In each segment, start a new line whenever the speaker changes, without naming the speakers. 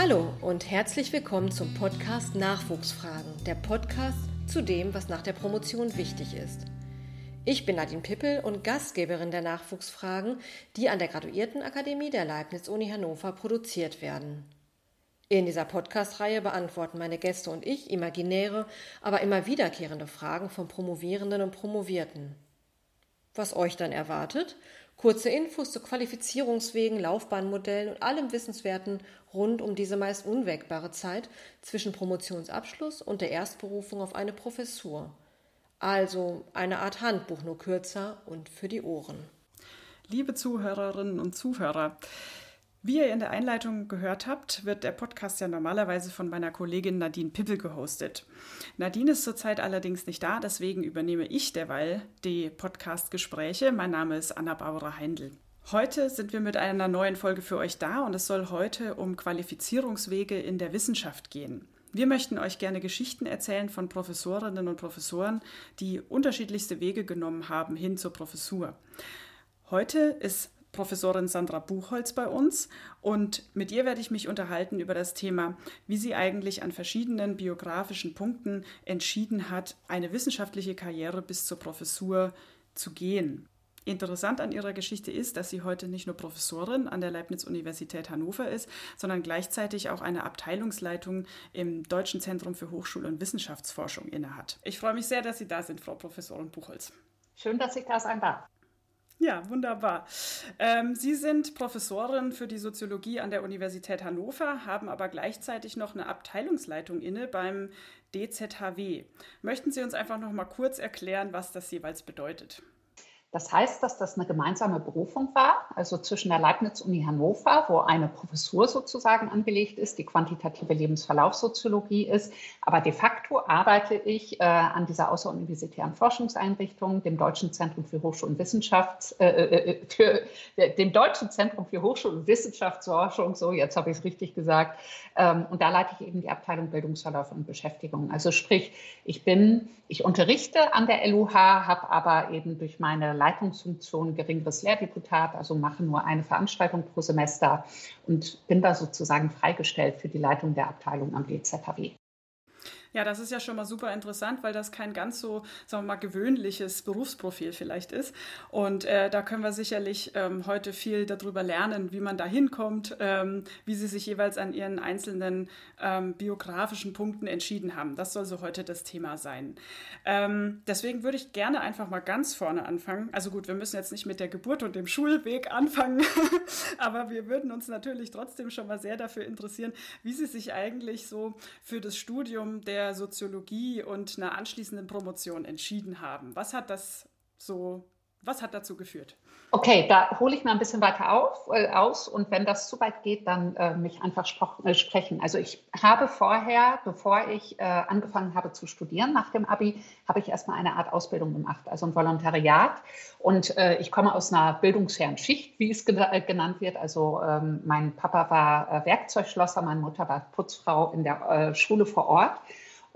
Hallo und herzlich willkommen zum Podcast Nachwuchsfragen, der Podcast zu dem, was nach der Promotion wichtig ist. Ich bin Nadine Pippel und Gastgeberin der Nachwuchsfragen, die an der Graduiertenakademie der Leibniz-Uni Hannover produziert werden. In dieser Podcast-Reihe beantworten meine Gäste und ich imaginäre, aber immer wiederkehrende Fragen von Promovierenden und Promovierten. Was euch dann erwartet? Kurze Infos zu Qualifizierungswegen, Laufbahnmodellen und allem Wissenswerten rund um diese meist unwägbare Zeit zwischen Promotionsabschluss und der Erstberufung auf eine Professur. Also eine Art Handbuch, nur kürzer und für die Ohren.
Liebe Zuhörerinnen und Zuhörer, wie ihr in der Einleitung gehört habt, wird der Podcast ja normalerweise von meiner Kollegin Nadine Pippel gehostet. Nadine ist zurzeit allerdings nicht da, deswegen übernehme ich derweil die Podcast-Gespräche. Mein Name ist Anna Bauer Heindl. Heute sind wir mit einer neuen Folge für euch da und es soll heute um Qualifizierungswege in der Wissenschaft gehen. Wir möchten euch gerne Geschichten erzählen von Professorinnen und Professoren, die unterschiedlichste Wege genommen haben hin zur Professur. Heute ist Professorin Sandra Buchholz bei uns und mit ihr werde ich mich unterhalten über das Thema, wie sie eigentlich an verschiedenen biografischen Punkten entschieden hat, eine wissenschaftliche Karriere bis zur Professur zu gehen. Interessant an ihrer Geschichte ist, dass sie heute nicht nur Professorin an der Leibniz-Universität Hannover ist, sondern gleichzeitig auch eine Abteilungsleitung im Deutschen Zentrum für Hochschul- und Wissenschaftsforschung innehat. Ich freue mich sehr, dass Sie da sind, Frau Professorin Buchholz.
Schön, dass ich da sein darf.
Ja, wunderbar. Ähm, Sie sind Professorin für die Soziologie an der Universität Hannover, haben aber gleichzeitig noch eine Abteilungsleitung inne beim DZHW. Möchten Sie uns einfach noch mal kurz erklären, was das jeweils bedeutet?
Das heißt, dass das eine gemeinsame Berufung war, also zwischen der Leibniz-Uni Hannover, wo eine Professur sozusagen angelegt ist, die quantitative Lebensverlaufssoziologie ist. Aber de facto arbeite ich äh, an dieser außeruniversitären Forschungseinrichtung, dem Deutschen Zentrum für Hochschul- und Wissenschafts, äh, äh, äh für, äh, dem Deutschen Zentrum für Hochschul- und Wissenschaftsforschung, so jetzt habe ich es richtig gesagt. Ähm, und da leite ich eben die Abteilung Bildungsverlauf und Beschäftigung. Also sprich, ich bin, ich unterrichte an der LUH, habe aber eben durch meine Leitungsfunktion geringeres Lehrdeputat, also mache nur eine Veranstaltung pro Semester und bin da sozusagen freigestellt für die Leitung der Abteilung am DZHW.
Ja, das ist ja schon mal super interessant, weil das kein ganz so, sagen wir mal, gewöhnliches Berufsprofil vielleicht ist. Und äh, da können wir sicherlich ähm, heute viel darüber lernen, wie man da hinkommt, ähm, wie Sie sich jeweils an Ihren einzelnen ähm, biografischen Punkten entschieden haben. Das soll so heute das Thema sein. Ähm, deswegen würde ich gerne einfach mal ganz vorne anfangen. Also gut, wir müssen jetzt nicht mit der Geburt und dem Schulweg anfangen, aber wir würden uns natürlich trotzdem schon mal sehr dafür interessieren, wie Sie sich eigentlich so für das Studium der der Soziologie und einer anschließenden Promotion entschieden haben. Was hat das so, was hat dazu geführt?
Okay, da hole ich mal ein bisschen weiter auf, äh, aus und wenn das zu weit geht, dann äh, mich einfach äh, sprechen. Also ich habe vorher, bevor ich äh, angefangen habe zu studieren nach dem Abi, habe ich erstmal eine Art Ausbildung gemacht, also ein Volontariat. Und äh, ich komme aus einer bildungsfernen Schicht, wie es äh, genannt wird. Also ähm, mein Papa war Werkzeugschlosser, meine Mutter war Putzfrau in der Schule vor Ort.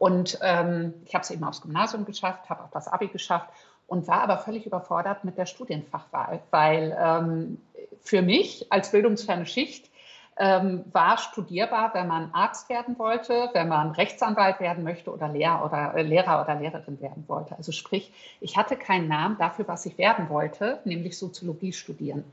Und ähm, ich habe es eben aufs Gymnasium geschafft, habe auch das Abi geschafft und war aber völlig überfordert mit der Studienfachwahl, weil ähm, für mich als bildungsferne Schicht ähm, war studierbar, wenn man Arzt werden wollte, wenn man Rechtsanwalt werden möchte oder Lehrer oder, äh, Lehrer oder Lehrerin werden wollte. Also sprich, ich hatte keinen Namen dafür, was ich werden wollte, nämlich Soziologie studieren.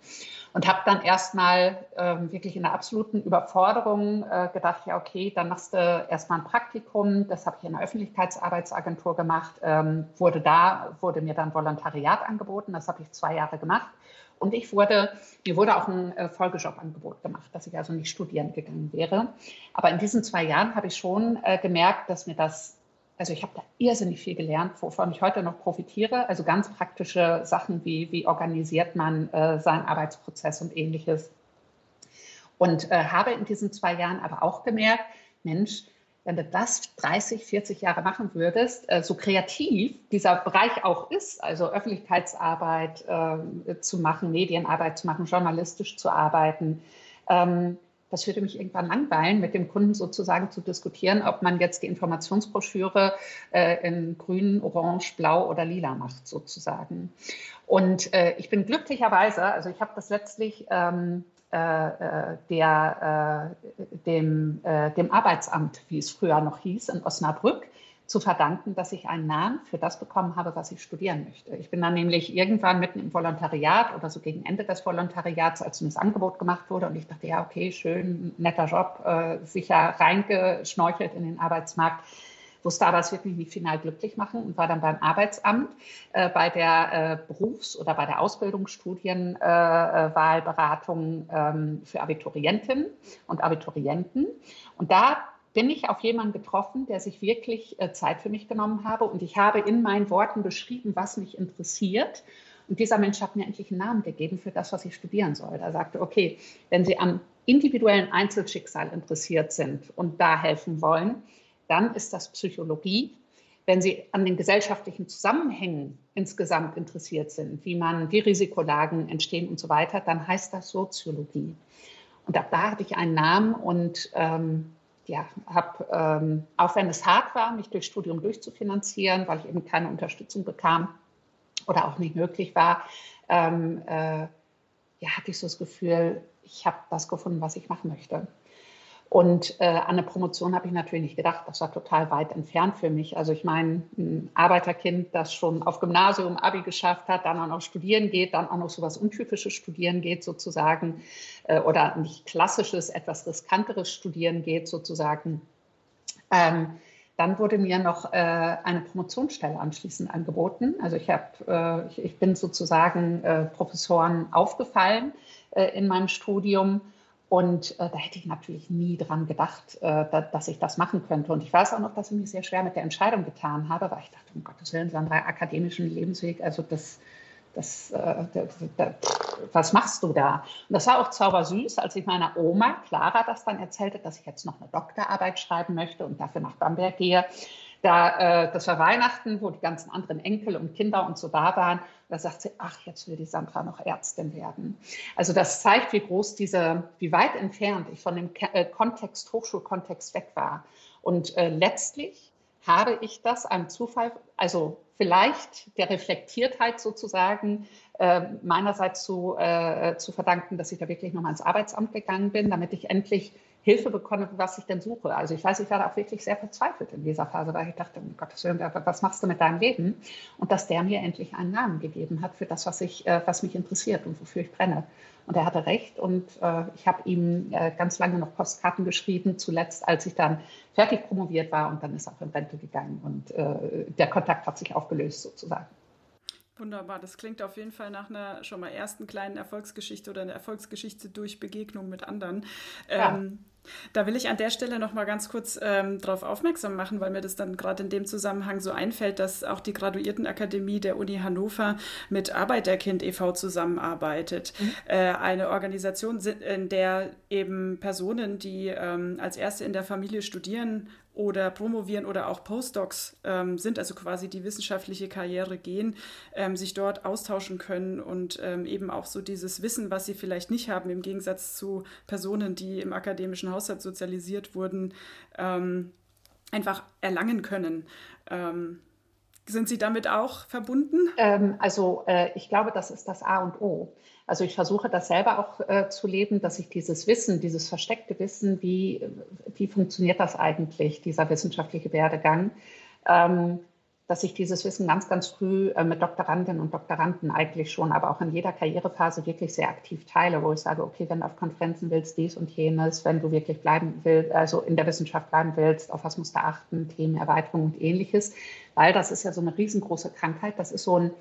Und habe dann erstmal ähm, wirklich in der absoluten Überforderung äh, gedacht, ja, okay, dann machst du erstmal ein Praktikum. Das habe ich in der Öffentlichkeitsarbeitsagentur gemacht, ähm, wurde da, wurde mir dann Volontariat angeboten. Das habe ich zwei Jahre gemacht. Und ich wurde, mir wurde auch ein äh, Folgejobangebot gemacht, dass ich also nicht studieren gegangen wäre. Aber in diesen zwei Jahren habe ich schon äh, gemerkt, dass mir das, also ich habe da irrsinnig viel gelernt, wovon ich heute noch profitiere. Also ganz praktische Sachen wie, wie organisiert man äh, seinen Arbeitsprozess und ähnliches. Und äh, habe in diesen zwei Jahren aber auch gemerkt, Mensch, wenn du das 30, 40 Jahre machen würdest, äh, so kreativ dieser Bereich auch ist, also Öffentlichkeitsarbeit äh, zu machen, Medienarbeit zu machen, journalistisch zu arbeiten, ähm, das würde mich irgendwann langweilen, mit dem Kunden sozusagen zu diskutieren, ob man jetzt die Informationsbroschüre äh, in grün, orange, blau oder lila macht sozusagen. Und äh, ich bin glücklicherweise, also ich habe das letztlich ähm, äh, der, dem, dem Arbeitsamt, wie es früher noch hieß, in Osnabrück zu verdanken, dass ich einen Namen für das bekommen habe, was ich studieren möchte. Ich bin dann nämlich irgendwann mitten im Volontariat oder so gegen Ende des Volontariats, als mir das Angebot gemacht wurde und ich dachte, ja, okay, schön, netter Job, äh, sicher reingeschnorchelt in den Arbeitsmarkt wusste aber, es wird mich nicht final glücklich machen und war dann beim Arbeitsamt äh, bei der äh, Berufs- oder bei der Ausbildungsstudienwahlberatung äh, ähm, für Abiturientinnen und Abiturienten. Und da bin ich auf jemanden getroffen, der sich wirklich äh, Zeit für mich genommen habe. Und ich habe in meinen Worten beschrieben, was mich interessiert. Und dieser Mensch hat mir endlich einen Namen gegeben für das, was ich studieren soll. Er sagte, okay, wenn Sie am individuellen Einzelschicksal interessiert sind und da helfen wollen, dann ist das Psychologie. Wenn Sie an den gesellschaftlichen Zusammenhängen insgesamt interessiert sind, wie man, wie Risikolagen entstehen und so weiter, dann heißt das Soziologie. Und da hatte ich einen Namen und ähm, ja, habe, ähm, auch wenn es hart war, mich durch Studium durchzufinanzieren, weil ich eben keine Unterstützung bekam oder auch nicht möglich war, ähm, äh, ja, hatte ich so das Gefühl, ich habe das gefunden, was ich machen möchte. Und äh, an eine Promotion habe ich natürlich nicht gedacht. Das war total weit entfernt für mich. Also ich meine, ein Arbeiterkind, das schon auf Gymnasium Abi geschafft hat, dann auch noch studieren geht, dann auch noch so was Untypisches studieren geht sozusagen äh, oder nicht klassisches, etwas riskanteres studieren geht sozusagen. Ähm, dann wurde mir noch äh, eine Promotionsstelle anschließend angeboten. Also ich, hab, äh, ich, ich, bin sozusagen äh, Professoren aufgefallen äh, in meinem Studium und äh, da hätte ich natürlich nie dran gedacht, äh, da, dass ich das machen könnte. Und ich weiß auch noch, dass ich mich sehr schwer mit der Entscheidung getan habe, weil ich dachte, um Gottes Willen, einen akademischen Lebensweg, also das, das, äh, das, das, was machst du da? Und das war auch zaubersüß, als ich meiner Oma, Clara, das dann erzählte, dass ich jetzt noch eine Doktorarbeit schreiben möchte und dafür nach Bamberg gehe. Da, äh, das war Weihnachten, wo die ganzen anderen Enkel und Kinder und so da waren. Da sagt sie, ach, jetzt will die Sandra noch Ärztin werden. Also das zeigt, wie groß diese, wie weit entfernt ich von dem äh, Kontext, Hochschulkontext weg war. Und äh, letztlich habe ich das einem Zufall, also vielleicht der Reflektiertheit sozusagen äh, meinerseits zu, äh, zu verdanken, dass ich da wirklich nochmal ins Arbeitsamt gegangen bin, damit ich endlich Hilfe bekomme, was ich denn suche. Also ich weiß, ich war da auch wirklich sehr verzweifelt in dieser Phase, weil ich dachte, um Gottes Willen, was machst du mit deinem Leben? Und dass der mir endlich einen Namen gegeben hat für das, was, ich, äh, was mich interessiert und wofür ich brenne. Und er hatte recht und äh, ich habe ihm äh, ganz lange noch Postkarten geschrieben, zuletzt als ich dann fertig promoviert war und dann ist er auch in Rente gegangen und der Kontakt hat sich aufgelöst sozusagen.
Wunderbar, das klingt auf jeden Fall nach einer schon mal ersten kleinen Erfolgsgeschichte oder einer Erfolgsgeschichte durch Begegnung mit anderen. Ja. Ähm, da will ich an der Stelle noch mal ganz kurz ähm, darauf aufmerksam machen, weil mir das dann gerade in dem Zusammenhang so einfällt, dass auch die Graduiertenakademie der Uni Hannover mit Arbeiterkind e.V. zusammenarbeitet. Mhm. Äh, eine Organisation, in der eben Personen, die ähm, als Erste in der Familie studieren oder promovieren oder auch Postdocs ähm, sind, also quasi die wissenschaftliche Karriere gehen, ähm, sich dort austauschen können und ähm, eben auch so dieses Wissen, was sie vielleicht nicht haben, im Gegensatz zu Personen, die im akademischen Haushalt sozialisiert wurden, ähm, einfach erlangen können. Ähm, sind Sie damit auch verbunden?
Ähm, also äh, ich glaube, das ist das A und O. Also ich versuche das selber auch äh, zu leben, dass ich dieses Wissen, dieses versteckte Wissen, wie, wie funktioniert das eigentlich, dieser wissenschaftliche Werdegang, ähm, dass ich dieses Wissen ganz, ganz früh äh, mit Doktorandinnen und Doktoranden eigentlich schon, aber auch in jeder Karrierephase wirklich sehr aktiv teile, wo ich sage, okay, wenn du auf Konferenzen willst, dies und jenes, wenn du wirklich bleiben willst, also in der Wissenschaft bleiben willst, auf was musst du achten, Themenerweiterung und ähnliches, weil das ist ja so eine riesengroße Krankheit, das ist so ein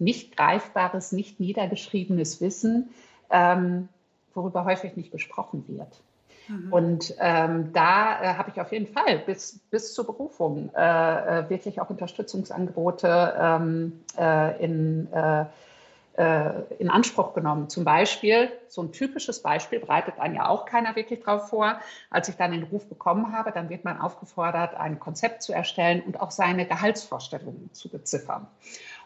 nicht greifbares, nicht niedergeschriebenes Wissen, ähm, worüber häufig nicht gesprochen wird. Mhm. Und ähm, da äh, habe ich auf jeden Fall bis, bis zur Berufung äh, äh wirklich auch Unterstützungsangebote ähm, äh, in, äh, in Anspruch genommen. Zum Beispiel, so ein typisches Beispiel, bereitet einen ja auch keiner wirklich drauf vor. Als ich dann den Ruf bekommen habe, dann wird man aufgefordert, ein Konzept zu erstellen und auch seine Gehaltsvorstellungen zu beziffern.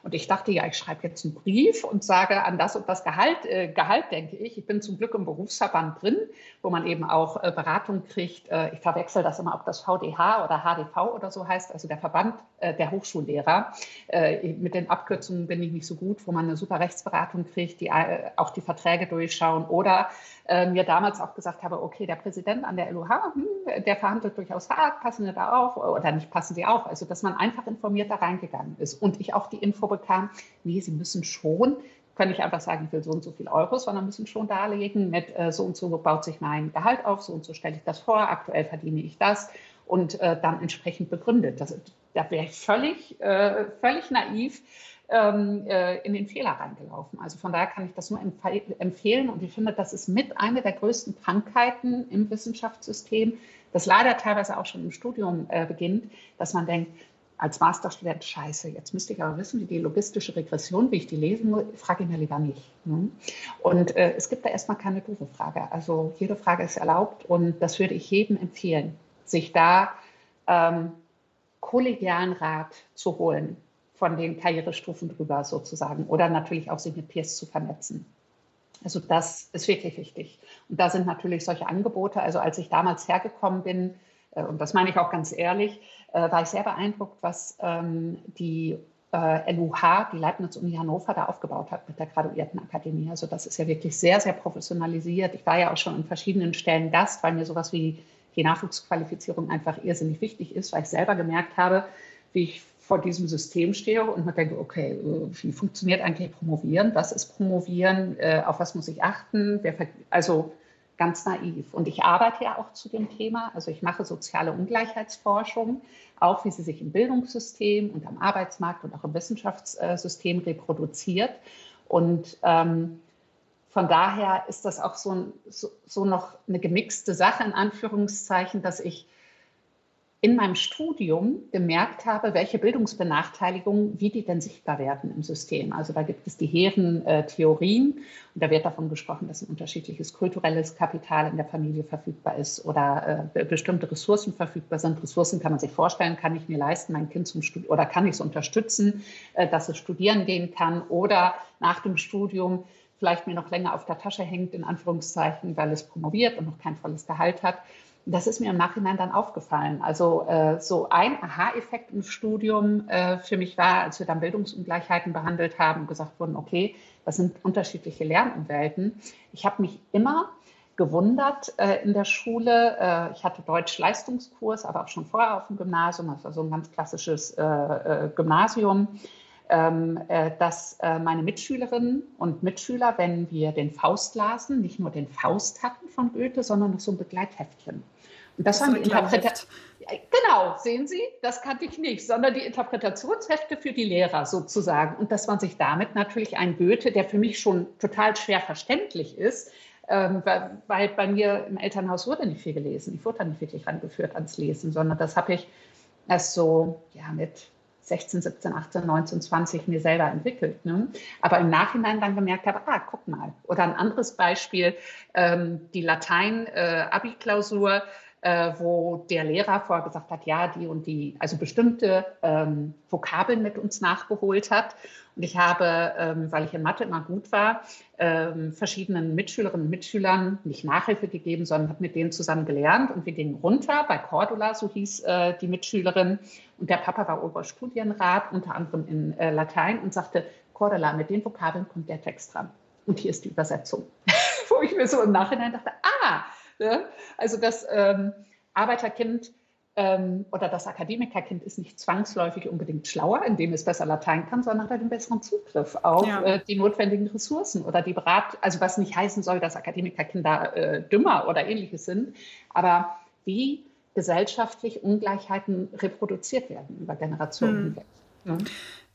Und ich dachte, ja, ich schreibe jetzt einen Brief und sage an das und das Gehalt, äh, Gehalt denke ich. Ich bin zum Glück im Berufsverband drin, wo man eben auch äh, Beratung kriegt. Äh, ich verwechsel das immer, ob das VDH oder HDV oder so heißt, also der Verband äh, der Hochschullehrer. Äh, mit den Abkürzungen bin ich nicht so gut, wo man eine super Rechtsberatung kriegt, die äh, auch die Verträge durchschauen oder mir damals auch gesagt habe, okay, der Präsident an der LUH, hm, der verhandelt durchaus hart, passen Sie da auf oder nicht passen Sie auf. Also, dass man einfach informiert da reingegangen ist und ich auch die Info bekam, nee, Sie müssen schon kann ich einfach sagen, ich will so und so viel Euro, sondern müssen schon darlegen, mit äh, so und so baut sich mein Gehalt auf, so und so stelle ich das vor, aktuell verdiene ich das und äh, dann entsprechend begründet. Das, da wäre ich völlig, äh, völlig naiv ähm, äh, in den Fehler reingelaufen. Also von daher kann ich das nur empfehlen und ich finde, das ist mit einer der größten Krankheiten im Wissenschaftssystem, das leider teilweise auch schon im Studium äh, beginnt, dass man denkt, als Masterstudent, scheiße, jetzt müsste ich aber wissen, wie die logistische Regression, wie ich die lesen muss, frage ich mir lieber nicht. Ne? Und äh, es gibt da erstmal keine doofe Frage. Also jede Frage ist erlaubt und das würde ich jedem empfehlen, sich da ähm, kollegialen Rat zu holen von den Karrierestufen drüber sozusagen oder natürlich auch sich mit Peers zu vernetzen. Also das ist wirklich wichtig. Und da sind natürlich solche Angebote, also als ich damals hergekommen bin, äh, und das meine ich auch ganz ehrlich, äh, war ich sehr beeindruckt, was ähm, die äh, LUH, die Leibniz-Uni Hannover, da aufgebaut hat mit der Graduiertenakademie. Also das ist ja wirklich sehr, sehr professionalisiert. Ich war ja auch schon an verschiedenen Stellen Gast, weil mir sowas wie die Nachwuchsqualifizierung einfach irrsinnig wichtig ist, weil ich selber gemerkt habe, wie ich vor diesem System stehe und man denke, okay, wie funktioniert eigentlich Promovieren? Was ist Promovieren? Auf was muss ich achten? Also ganz naiv. Und ich arbeite ja auch zu dem Thema. Also ich mache soziale Ungleichheitsforschung, auch wie sie sich im Bildungssystem und am Arbeitsmarkt und auch im Wissenschaftssystem reproduziert. Und ähm, von daher ist das auch so, so, so noch eine gemixte Sache in Anführungszeichen, dass ich in meinem Studium gemerkt habe, welche Bildungsbenachteiligungen, wie die denn sichtbar werden im System. Also da gibt es die hehren äh, Theorien und da wird davon gesprochen, dass ein unterschiedliches kulturelles Kapital in der Familie verfügbar ist oder äh, bestimmte Ressourcen verfügbar sind. Ressourcen kann man sich vorstellen, kann ich mir leisten, mein Kind zum Studium oder kann ich es unterstützen, äh, dass es studieren gehen kann oder nach dem Studium vielleicht mir noch länger auf der Tasche hängt, in Anführungszeichen, weil es promoviert und noch kein volles Gehalt hat. Das ist mir im Nachhinein dann aufgefallen. Also äh, so ein Aha-Effekt im Studium äh, für mich war, als wir dann Bildungsungleichheiten behandelt haben und gesagt wurden, okay, das sind unterschiedliche Lernumwelten. Ich habe mich immer gewundert äh, in der Schule. Äh, ich hatte Deutsch-Leistungskurs, aber auch schon vorher auf dem Gymnasium, also so ein ganz klassisches äh, äh, Gymnasium. Ähm, dass meine Mitschülerinnen und Mitschüler, wenn wir den Faust lasen, nicht nur den Faust hatten von Goethe, sondern noch so ein Begleithäftchen. Das, das waren die Interpretationen. Genau, sehen Sie, das kannte ich nicht, sondern die Interpretationshefte für die Lehrer sozusagen. Und dass man sich damit natürlich ein Goethe, der für mich schon total schwer verständlich ist, ähm, weil, bei mir im Elternhaus wurde nicht viel gelesen. Ich wurde da nicht wirklich rangeführt ans Lesen, sondern das habe ich erst so ja, mit 16, 17, 18, 19, 20 mir selber entwickelt. Ne? Aber im Nachhinein dann gemerkt habe, ah, guck mal. Oder ein anderes Beispiel, ähm, die Latein-Abi-Klausur. Äh, wo der Lehrer vorher gesagt hat, ja, die und die, also bestimmte ähm, Vokabeln mit uns nachgeholt hat. Und ich habe, ähm, weil ich in Mathe immer gut war, ähm, verschiedenen Mitschülerinnen und Mitschülern nicht Nachhilfe gegeben, sondern habe mit denen zusammen gelernt. Und wir gingen runter bei Cordula, so hieß äh, die Mitschülerin. Und der Papa war Oberstudienrat, unter anderem in äh, Latein, und sagte, Cordula, mit den Vokabeln kommt der Text dran. Und hier ist die Übersetzung. Wo ich mir so im Nachhinein dachte, ah, Ne? Also das ähm, Arbeiterkind ähm, oder das Akademikerkind ist nicht zwangsläufig unbedingt schlauer, indem es besser Latein kann, sondern hat einen besseren Zugriff auf ja. äh, die notwendigen Ressourcen oder die Berat, also was nicht heißen soll, dass Akademikerkinder äh, dümmer oder ähnliches sind, aber wie gesellschaftlich Ungleichheiten reproduziert werden über Generationen hm. hinweg.
Ne?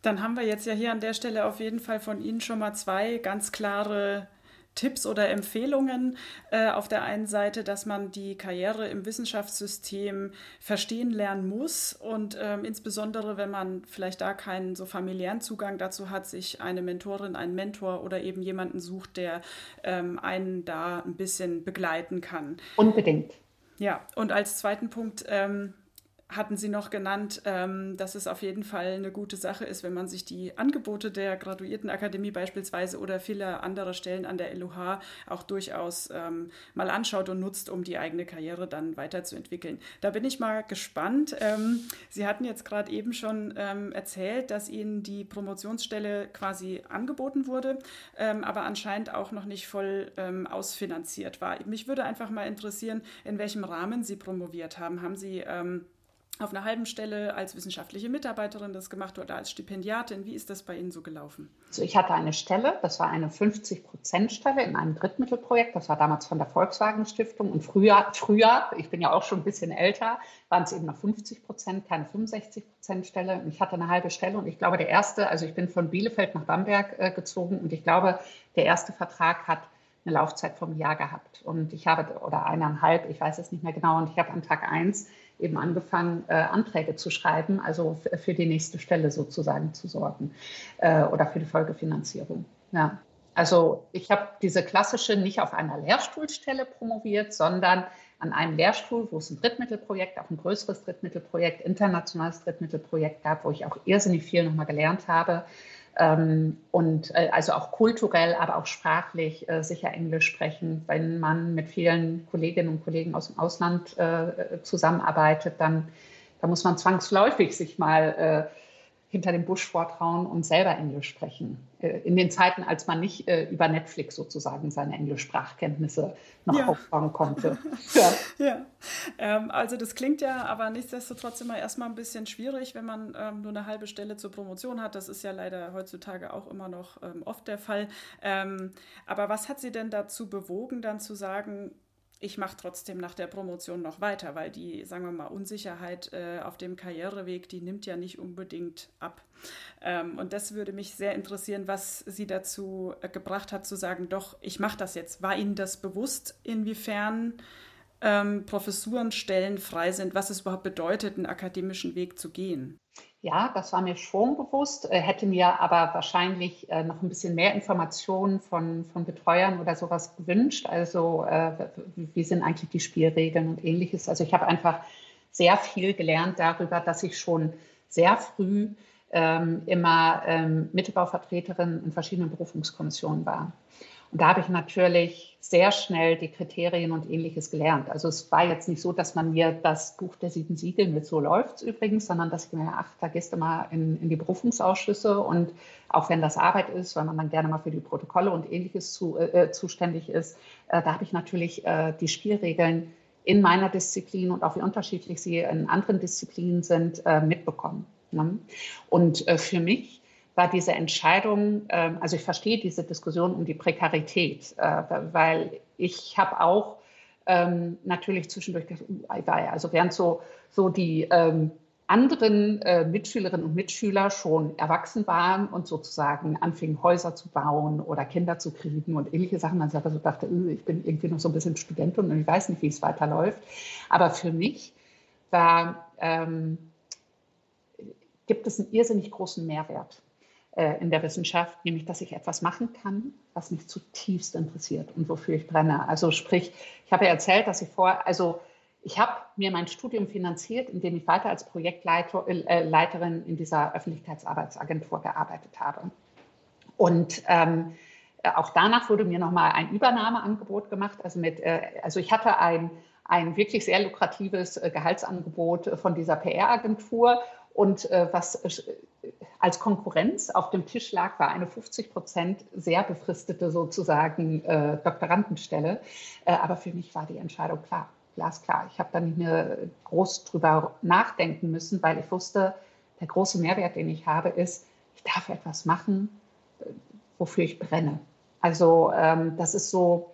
Dann haben wir jetzt ja hier an der Stelle auf jeden Fall von Ihnen schon mal zwei ganz klare Tipps oder Empfehlungen. Äh, auf der einen Seite, dass man die Karriere im Wissenschaftssystem verstehen lernen muss und ähm, insbesondere, wenn man vielleicht da keinen so familiären Zugang dazu hat, sich eine Mentorin, einen Mentor oder eben jemanden sucht, der ähm, einen da ein bisschen begleiten kann.
Unbedingt.
Ja, und als zweiten Punkt, ähm, hatten Sie noch genannt, ähm, dass es auf jeden Fall eine gute Sache ist, wenn man sich die Angebote der Graduiertenakademie beispielsweise oder vieler anderer Stellen an der LUH auch durchaus ähm, mal anschaut und nutzt, um die eigene Karriere dann weiterzuentwickeln. Da bin ich mal gespannt. Ähm, Sie hatten jetzt gerade eben schon erzählt, dass Ihnen die Promotionsstelle quasi angeboten wurde, aber anscheinend auch noch nicht voll ausfinanziert war. Mich würde einfach mal interessieren, in welchem Rahmen Sie promoviert haben. Haben Sie auf einer halben Stelle als wissenschaftliche Mitarbeiterin das gemacht oder als Stipendiatin. Wie ist das bei Ihnen so gelaufen?
Also ich hatte eine Stelle, das war eine 50-Prozent-Stelle in einem Drittmittelprojekt. Das war damals von der Volkswagen Stiftung. Und früher, früher, ich bin ja auch schon ein bisschen älter, waren es eben noch 50 Prozent, keine 65 Prozent Stelle. Und ich hatte eine halbe Stelle. Und ich glaube, der erste, also ich bin von Bielefeld nach Bamberg äh, gezogen und ich glaube, der erste Vertrag hat eine Laufzeit vom Jahr gehabt. Und ich habe, oder eineinhalb, ich weiß es nicht mehr genau, und ich habe an Tag eins eben angefangen, äh, Anträge zu schreiben, also für die nächste Stelle sozusagen zu sorgen äh, oder für die Folgefinanzierung. Ja. Also ich habe diese klassische nicht auf einer Lehrstuhlstelle promoviert, sondern an einem Lehrstuhl, wo es ein Drittmittelprojekt, auch ein größeres Drittmittelprojekt, internationales Drittmittelprojekt gab, wo ich auch irrsinnig viel nochmal gelernt habe und äh, also auch kulturell, aber auch sprachlich äh, sicher Englisch sprechen. Wenn man mit vielen Kolleginnen und Kollegen aus dem Ausland äh, zusammenarbeitet, dann, dann muss man zwangsläufig sich mal hinter dem Busch vortrauen und selber Englisch sprechen. Äh, in den Zeiten, als man nicht äh, über Netflix sozusagen seine Englischsprachkenntnisse noch ja. aufbauen konnte.
Ja, ja. Ähm, also das klingt ja aber nichtsdestotrotz immer erstmal ein bisschen schwierig, wenn man ähm, nur eine halbe Stelle zur Promotion hat. Das ist ja leider heutzutage auch immer noch ähm, oft der Fall. Ähm, aber was hat Sie denn dazu bewogen, dann zu sagen, ich mache trotzdem nach der Promotion noch weiter, weil die, sagen wir mal, Unsicherheit äh, auf dem Karriereweg, die nimmt ja nicht unbedingt ab. Ähm, und das würde mich sehr interessieren, was Sie dazu äh, gebracht hat, zu sagen, doch, ich mache das jetzt. War Ihnen das bewusst, inwiefern ähm, Professurenstellen frei sind, was es überhaupt bedeutet, einen akademischen Weg zu gehen?
Ja, das war mir schon bewusst, äh, hätte mir aber wahrscheinlich äh, noch ein bisschen mehr Informationen von, von Betreuern oder sowas gewünscht. Also äh, wie sind eigentlich die Spielregeln und ähnliches. Also ich habe einfach sehr viel gelernt darüber, dass ich schon sehr früh ähm, immer ähm, Mittelbauvertreterin in verschiedenen Berufungskommissionen war. Und da habe ich natürlich sehr schnell die Kriterien und ähnliches gelernt. Also es war jetzt nicht so, dass man mir das Buch der sieben Siegel mit so läuft übrigens, sondern dass ich mir, ach, da gehst du mal in, in die Berufungsausschüsse und auch wenn das Arbeit ist, weil man dann gerne mal für die Protokolle und ähnliches zu, äh, zuständig ist, äh, da habe ich natürlich äh, die Spielregeln in meiner Disziplin und auch wie unterschiedlich sie in anderen Disziplinen sind, äh, mitbekommen. Ne? Und äh, für mich war diese Entscheidung, ähm, also ich verstehe diese Diskussion um die Prekarität, äh, weil ich habe auch ähm, natürlich zwischendurch, also während so, so die ähm, anderen äh, Mitschülerinnen und Mitschüler schon erwachsen waren und sozusagen anfingen, Häuser zu bauen oder Kinder zu kriegen und ähnliche Sachen. Man selber so dachte, äh, ich bin irgendwie noch so ein bisschen Studentin und ich weiß nicht, wie es weiterläuft. Aber für mich war, gibt es einen irrsinnig großen Mehrwert in der Wissenschaft, nämlich dass ich etwas machen kann, was mich zutiefst interessiert und wofür ich brenne. Also sprich, ich habe erzählt, dass ich vor, also ich habe mir mein Studium finanziert, indem ich weiter als Projektleiterin äh, in dieser Öffentlichkeitsarbeitsagentur gearbeitet habe. Und ähm, auch danach wurde mir nochmal ein Übernahmeangebot gemacht. Also, mit, äh, also ich hatte ein, ein wirklich sehr lukratives äh, Gehaltsangebot von dieser PR-Agentur. Und äh, was äh, als Konkurrenz auf dem Tisch lag, war eine 50 Prozent sehr befristete sozusagen äh, Doktorandenstelle. Äh, aber für mich war die Entscheidung klar, glasklar. Ich habe da nicht mehr groß drüber nachdenken müssen, weil ich wusste, der große Mehrwert, den ich habe, ist, ich darf etwas machen, äh, wofür ich brenne. Also ähm, das ist so,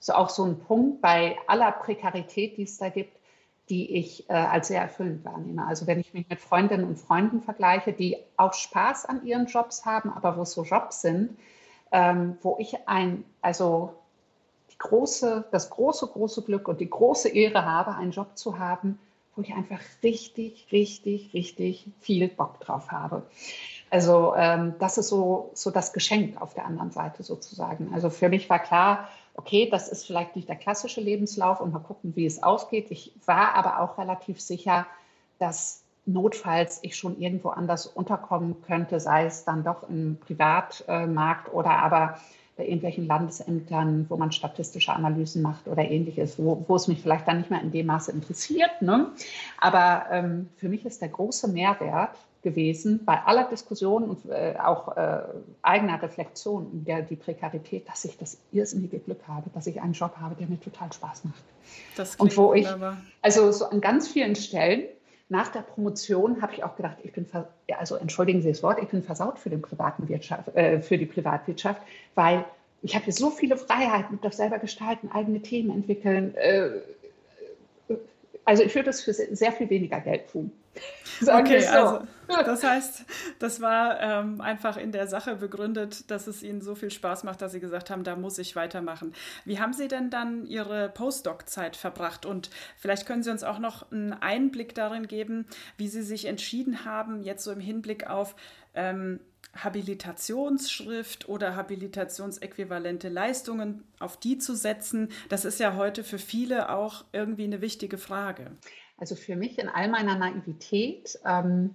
so auch so ein Punkt bei aller Prekarität, die es da gibt die ich äh, als sehr erfüllend wahrnehme. Also wenn ich mich mit Freundinnen und Freunden vergleiche, die auch Spaß an ihren Jobs haben, aber wo es so Jobs sind, ähm, wo ich ein, also große, das große, große Glück und die große Ehre habe, einen Job zu haben, wo ich einfach richtig, richtig, richtig viel Bock drauf habe. Also ähm, das ist so, so das Geschenk auf der anderen Seite sozusagen. Also für mich war klar, okay, das ist vielleicht nicht der klassische Lebenslauf und mal gucken, wie es ausgeht. Ich war aber auch relativ sicher, dass notfalls ich schon irgendwo anders unterkommen könnte, sei es dann doch im Privatmarkt oder aber bei irgendwelchen Landesämtern, wo man statistische Analysen macht oder ähnliches, wo, wo es mich vielleicht dann nicht mehr in dem Maße interessiert. Ne? Aber ähm, für mich ist der große Mehrwert gewesen, bei aller Diskussion und äh, auch äh, eigener Reflexion über die Prekarität, dass ich das irrsinnige Glück habe, dass ich einen Job habe, der mir total Spaß macht. Das und wo ich, also so an ganz vielen Stellen nach der Promotion habe ich auch gedacht, ich bin, also entschuldigen Sie das Wort, ich bin versaut für, den privaten Wirtschaft, äh, für die Privatwirtschaft, weil ich habe hier so viele Freiheiten, ich darf selber gestalten, eigene Themen entwickeln. Äh, also ich würde das für sehr viel weniger Geld tun.
Sagen okay, so. also das heißt, das war ähm, einfach in der Sache begründet, dass es Ihnen so viel Spaß macht, dass Sie gesagt haben, da muss ich weitermachen. Wie haben Sie denn dann Ihre Postdoc-Zeit verbracht? Und vielleicht können Sie uns auch noch einen Einblick darin geben, wie Sie sich entschieden haben, jetzt so im Hinblick auf ähm, Habilitationsschrift oder habilitationsäquivalente Leistungen auf die zu setzen. Das ist ja heute für viele auch irgendwie eine wichtige Frage.
Also für mich in all meiner Naivität, ähm,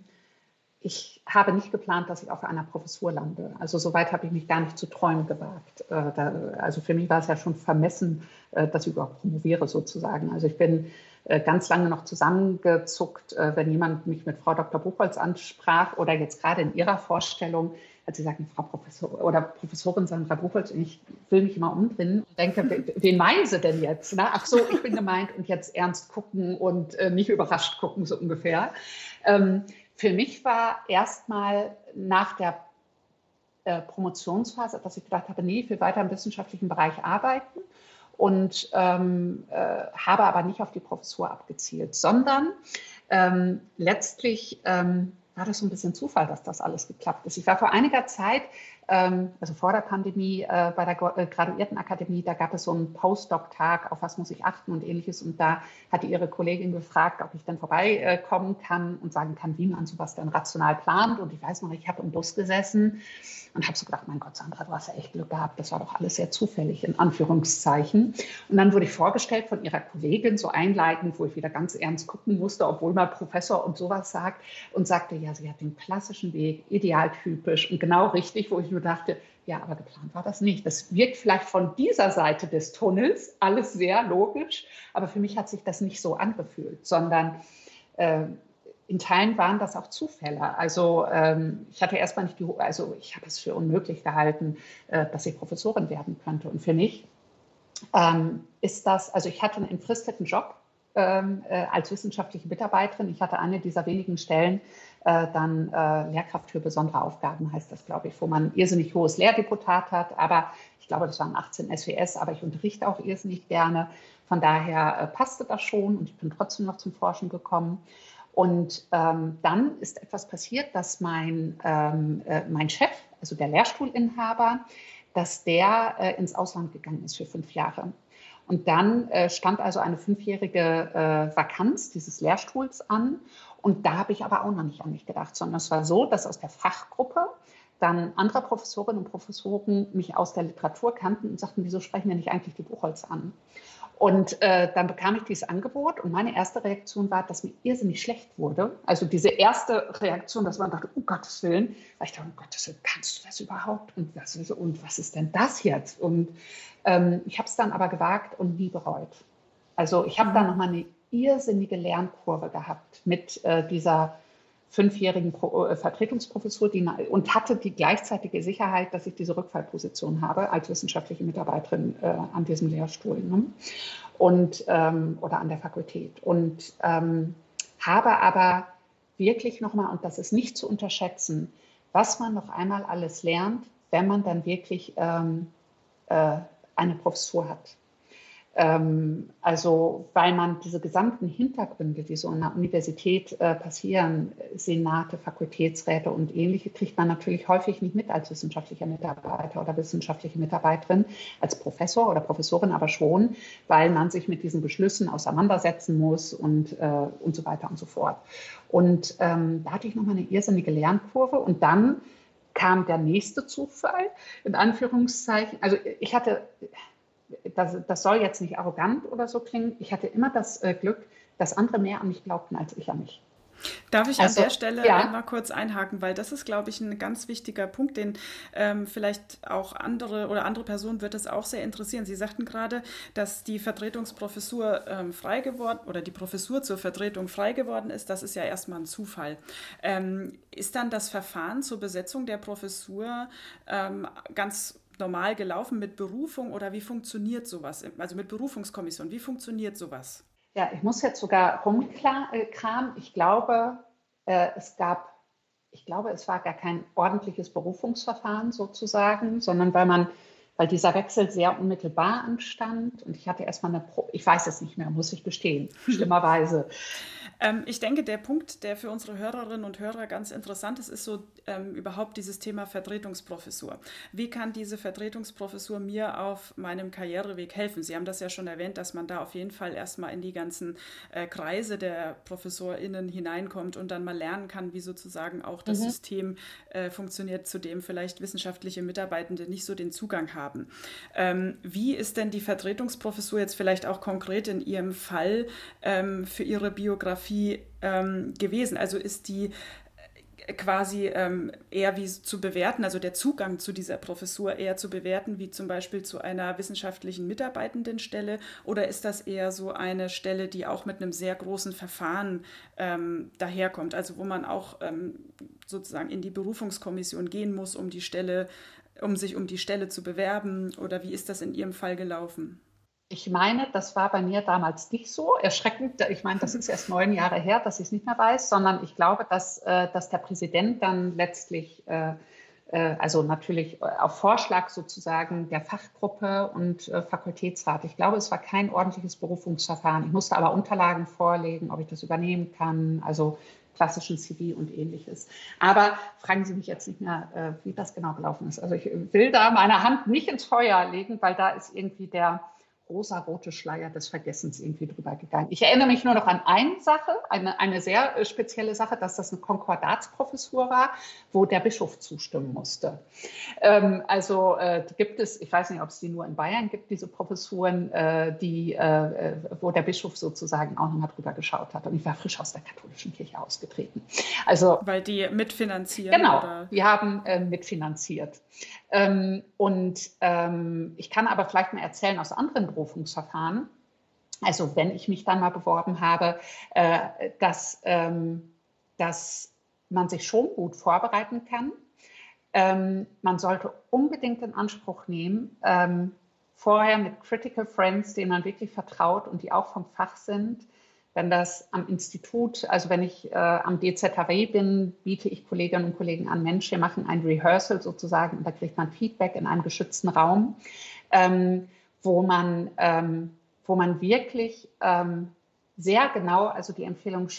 ich habe nicht geplant, dass ich auf einer Professur lande. Also soweit habe ich mich gar nicht zu träumen gewagt. Äh, da, also für mich war es ja schon vermessen, äh, dass ich überhaupt promoviere sozusagen. Also ich bin äh, ganz lange noch zusammengezuckt, äh, wenn jemand mich mit Frau Dr. Buchholz ansprach oder jetzt gerade in ihrer Vorstellung, als sie sagten, Frau Professor oder Professorin Sandra Buchholz, ich will mich immer umdrehen und denke, wen meinen Sie denn jetzt? Ne? Ach so, ich bin gemeint und jetzt ernst gucken und äh, nicht überrascht gucken, so ungefähr. Ähm, für mich war erstmal nach der Promotionsphase, dass ich gedacht habe, nee, ich will weiter im wissenschaftlichen Bereich arbeiten und ähm, äh, habe aber nicht auf die Professur abgezielt, sondern ähm, letztlich ähm, war das so ein bisschen Zufall, dass das alles geklappt ist. Ich war vor einiger Zeit, also vor der Pandemie, äh, bei der äh, Graduiertenakademie, da gab es so einen Postdoc-Tag, auf was muss ich achten und ähnliches. Und da hatte ihre Kollegin gefragt, ob ich dann vorbeikommen kann und sagen kann, wie man sowas dann rational plant. Und ich weiß noch, ich habe im Bus gesessen und habe so gedacht, mein Gott, Sandra, du hast ja echt Glück gehabt. Das war doch alles sehr zufällig, in Anführungszeichen. Und dann wurde ich vorgestellt von ihrer Kollegin, so einleitend, wo ich wieder ganz ernst gucken musste, obwohl mal Professor und sowas sagt, und sagte, ja, sie hat den klassischen Weg, idealtypisch und genau richtig, wo ich nur dachte, ja, aber geplant war das nicht. Das wirkt vielleicht von dieser Seite des Tunnels alles sehr logisch, aber für mich hat sich das nicht so angefühlt, sondern äh, in Teilen waren das auch Zufälle. Also ähm, ich hatte erstmal nicht die, also ich habe es für unmöglich gehalten, äh, dass ich Professorin werden könnte. Und für mich ähm, ist das, also ich hatte einen entfristeten Job ähm, äh, als wissenschaftliche Mitarbeiterin. Ich hatte eine dieser wenigen Stellen, äh, dann äh, Lehrkraft für besondere Aufgaben heißt das, glaube ich, wo man irrsinnig hohes Lehrdeputat hat. Aber ich glaube, das waren 18 SWS, aber ich unterrichte auch irrsinnig gerne. Von daher äh, passte das schon und ich bin trotzdem noch zum Forschen gekommen. Und ähm, dann ist etwas passiert, dass mein, ähm, äh, mein Chef, also der Lehrstuhlinhaber, dass der äh, ins Ausland gegangen ist für fünf Jahre. Und dann äh, stand also eine fünfjährige äh, Vakanz dieses Lehrstuhls an. Und da habe ich aber auch noch nicht an mich gedacht, sondern es war so, dass aus der Fachgruppe dann andere Professorinnen und Professoren mich aus der Literatur kannten und sagten, wieso sprechen wir nicht eigentlich die Buchholz an? Und äh, dann bekam ich dieses Angebot und meine erste Reaktion war, dass mir irrsinnig schlecht wurde. Also diese erste Reaktion, dass man dachte, um Gottes Willen, weil ich dachte, um Gottes Willen, kannst du das überhaupt? Und, das und was ist denn das jetzt? Und ähm, ich habe es dann aber gewagt und nie bereut. Also ich habe mhm. da nochmal eine irrsinnige Lernkurve gehabt mit äh, dieser fünfjährigen Pro äh, Vertretungsprofessur die, und hatte die gleichzeitige Sicherheit, dass ich diese Rückfallposition habe als wissenschaftliche Mitarbeiterin äh, an diesem Lehrstuhl ne? und, ähm, oder an der Fakultät. Und ähm, habe aber wirklich nochmal, und das ist nicht zu unterschätzen, was man noch einmal alles lernt, wenn man dann wirklich ähm, äh, eine Professur hat. Ähm, also weil man diese gesamten Hintergründe, die so in der Universität äh, passieren, Senate, Fakultätsräte und ähnliche, kriegt man natürlich häufig nicht mit als wissenschaftlicher Mitarbeiter oder wissenschaftliche Mitarbeiterin, als Professor oder Professorin aber schon, weil man sich mit diesen Beschlüssen auseinandersetzen muss und, äh, und so weiter und so fort. Und ähm, da hatte ich nochmal eine irrsinnige Lernkurve und dann kam der nächste Zufall, in Anführungszeichen. Also ich hatte das, das soll jetzt nicht arrogant oder so klingen. Ich hatte immer das äh, Glück, dass andere mehr an mich glaubten als ich an mich.
Darf ich also, an der Stelle ja. einmal kurz einhaken, weil das ist, glaube ich, ein ganz wichtiger Punkt, den ähm, vielleicht auch andere oder andere Personen wird es auch sehr interessieren. Sie sagten gerade, dass die Vertretungsprofessur ähm, frei geworden oder die Professur zur Vertretung frei geworden ist. Das ist ja erstmal ein Zufall. Ähm, ist dann das Verfahren zur Besetzung der Professur ähm, ganz normal gelaufen mit Berufung oder wie funktioniert sowas? Also mit Berufungskommission, wie funktioniert sowas?
Ja, ich muss jetzt sogar rumkramen. Ich glaube, äh, es gab, ich glaube, es war gar kein ordentliches Berufungsverfahren sozusagen, sondern weil man, weil dieser Wechsel sehr unmittelbar anstand und ich hatte erstmal eine, Pro ich weiß es nicht mehr, muss ich gestehen, schlimmerweise.
Ähm, ich denke, der Punkt, der für unsere Hörerinnen und Hörer ganz interessant ist, ist so ähm, überhaupt dieses Thema Vertretungsprofessur. Wie kann diese Vertretungsprofessur mir auf meinem Karriereweg helfen? Sie haben das ja schon erwähnt, dass man da auf jeden Fall erstmal in die ganzen äh, Kreise der ProfessorInnen hineinkommt und dann mal lernen kann, wie sozusagen auch das mhm. System äh, funktioniert, zu dem vielleicht wissenschaftliche Mitarbeitende nicht so den Zugang haben. Ähm, wie ist denn die Vertretungsprofessur jetzt vielleicht auch konkret in Ihrem Fall ähm, für Ihre Biografie? Biografie ähm, gewesen? Also ist die äh, quasi ähm, eher wie zu bewerten, also der Zugang zu dieser Professur eher zu bewerten, wie zum Beispiel zu einer wissenschaftlichen Mitarbeitendenstelle, oder ist das eher so eine Stelle, die auch mit einem sehr großen Verfahren ähm, daherkommt, also wo man auch ähm, sozusagen in die Berufungskommission gehen muss, um die Stelle, um sich um die Stelle zu bewerben, oder wie ist das in Ihrem Fall gelaufen?
Ich meine, das war bei mir damals nicht so erschreckend. Ich meine, das ist erst neun Jahre her, dass ich es nicht mehr weiß, sondern ich glaube, dass, äh, dass der Präsident dann letztlich, äh, äh, also natürlich auf Vorschlag sozusagen der Fachgruppe und Fakultätsrat, ich glaube, es war kein ordentliches Berufungsverfahren. Ich musste aber Unterlagen vorlegen, ob ich das übernehmen kann, also klassischen CV und ähnliches. Aber fragen Sie mich jetzt nicht mehr, wie das genau gelaufen ist. Also ich will da meine Hand nicht ins Feuer legen, weil da ist irgendwie der rosa-rote Schleier des Vergessens irgendwie drüber gegangen. Ich erinnere mich nur noch an eine Sache, eine, eine sehr äh, spezielle Sache, dass das eine Konkordatsprofessur war, wo der Bischof zustimmen musste. Ähm, also äh, die gibt es, ich weiß nicht, ob es die nur in Bayern gibt, diese Professuren, äh, die, äh, wo der Bischof sozusagen auch nochmal drüber geschaut hat. Und ich war frisch aus der katholischen Kirche ausgetreten.
Also, Weil die mitfinanzieren?
Genau, oder? wir haben äh, mitfinanziert. Ähm, und ähm, ich kann aber vielleicht mal erzählen aus anderen Berufungsverfahren, also wenn ich mich dann mal beworben habe, äh, dass, ähm, dass man sich schon gut vorbereiten kann. Ähm, man sollte unbedingt in Anspruch nehmen, ähm, vorher mit Critical Friends, denen man wirklich vertraut und die auch vom Fach sind, wenn das am Institut, also wenn ich äh, am DZHW bin, biete ich Kolleginnen und Kollegen an, Mensch, wir machen ein Rehearsal sozusagen und da kriegt man Feedback in einem geschützten Raum, ähm, wo, man, ähm, wo man wirklich ähm, sehr genau, also die Empfehlung,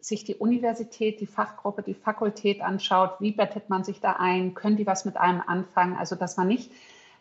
sich die Universität, die Fachgruppe, die Fakultät anschaut, wie bettet man sich da ein, können die was mit einem anfangen, also dass man nicht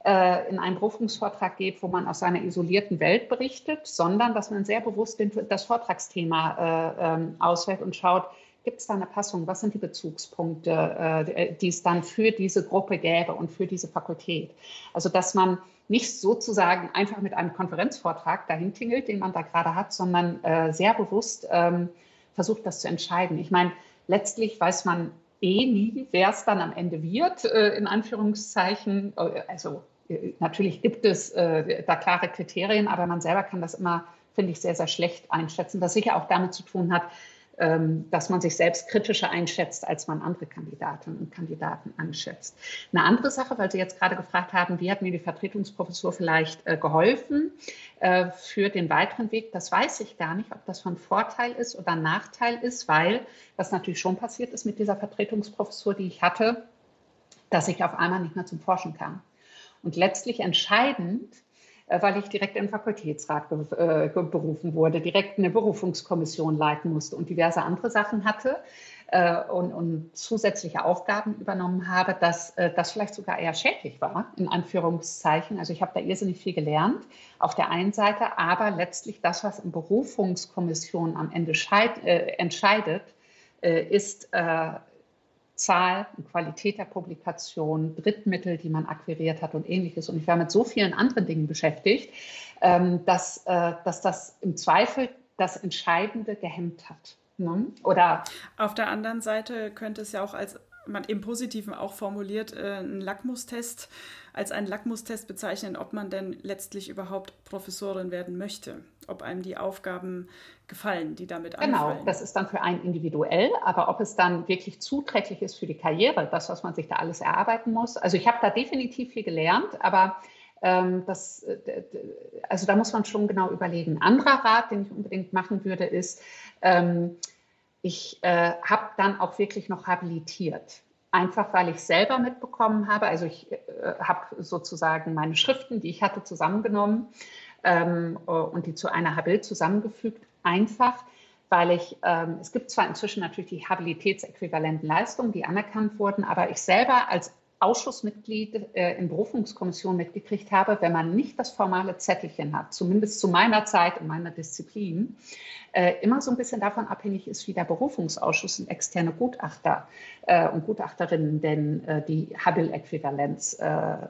äh, in einen Berufungsvortrag geht, wo man aus seiner isolierten Welt berichtet, sondern dass man sehr bewusst den, das Vortragsthema äh, ähm, auswählt und schaut, gibt es da eine Passung? Was sind die Bezugspunkte, äh, die es dann für diese Gruppe gäbe und für diese Fakultät? Also, dass man nicht sozusagen einfach mit einem Konferenzvortrag dahin tingelt, den man da gerade hat, sondern äh, sehr bewusst ähm, versucht, das zu entscheiden. Ich meine, letztlich weiß man eh nie, wer es dann am Ende wird, äh, in Anführungszeichen. Also natürlich gibt es äh, da klare Kriterien, aber man selber kann das immer, finde ich, sehr, sehr schlecht einschätzen, was sicher auch damit zu tun hat, ähm, dass man sich selbst kritischer einschätzt, als man andere Kandidatinnen und Kandidaten anschätzt. Eine andere Sache, weil Sie jetzt gerade gefragt haben, wie hat mir die Vertretungsprofessur vielleicht äh, geholfen äh, für den weiteren Weg, das weiß ich gar nicht, ob das von Vorteil ist oder Nachteil ist, weil was natürlich schon passiert ist mit dieser Vertretungsprofessur, die ich hatte, dass ich auf einmal nicht mehr zum Forschen kam. Und letztlich entscheidend, äh, weil ich direkt im Fakultätsrat äh, berufen wurde, direkt eine Berufungskommission leiten musste und diverse andere Sachen hatte äh, und, und zusätzliche Aufgaben übernommen habe, dass das vielleicht sogar eher schädlich war, in Anführungszeichen. Also ich habe da irrsinnig viel gelernt auf der einen Seite, aber letztlich das, was in Berufungskommissionen am Ende entscheidet, ist Zahl und Qualität der Publikation, Drittmittel, die man akquiriert hat und ähnliches. Und ich war mit so vielen anderen Dingen beschäftigt, ähm, dass, äh, dass das im Zweifel das Entscheidende gehemmt hat.
Ne? Oder auf der anderen Seite könnte es ja auch als man im Positiven auch formuliert, äh, einen Lackmustest als einen Lackmustest bezeichnen, ob man denn letztlich überhaupt Professorin werden möchte, ob einem die Aufgaben gefallen, die damit
genau, anfallen. Genau, das ist dann für einen individuell, aber ob es dann wirklich zuträglich ist für die Karriere, das, was man sich da alles erarbeiten muss. Also ich habe da definitiv viel gelernt, aber ähm, das, äh, also da muss man schon genau überlegen. Ein anderer Rat, den ich unbedingt machen würde, ist, ähm, ich äh, habe dann auch wirklich noch habilitiert. Einfach weil ich selber mitbekommen habe, also ich äh, habe sozusagen meine Schriften, die ich hatte, zusammengenommen ähm, und die zu einer Habil zusammengefügt. Einfach weil ich, ähm, es gibt zwar inzwischen natürlich die habilitätsäquivalenten Leistungen, die anerkannt wurden, aber ich selber als Ausschussmitglied äh, in Berufungskommission mitgekriegt habe, wenn man nicht das formale Zettelchen hat, zumindest zu meiner Zeit in meiner Disziplin, äh, immer so ein bisschen davon abhängig ist, wie der Berufungsausschuss und externe Gutachter äh, und Gutachterinnen denn äh, die Hubble-Äquivalenz äh,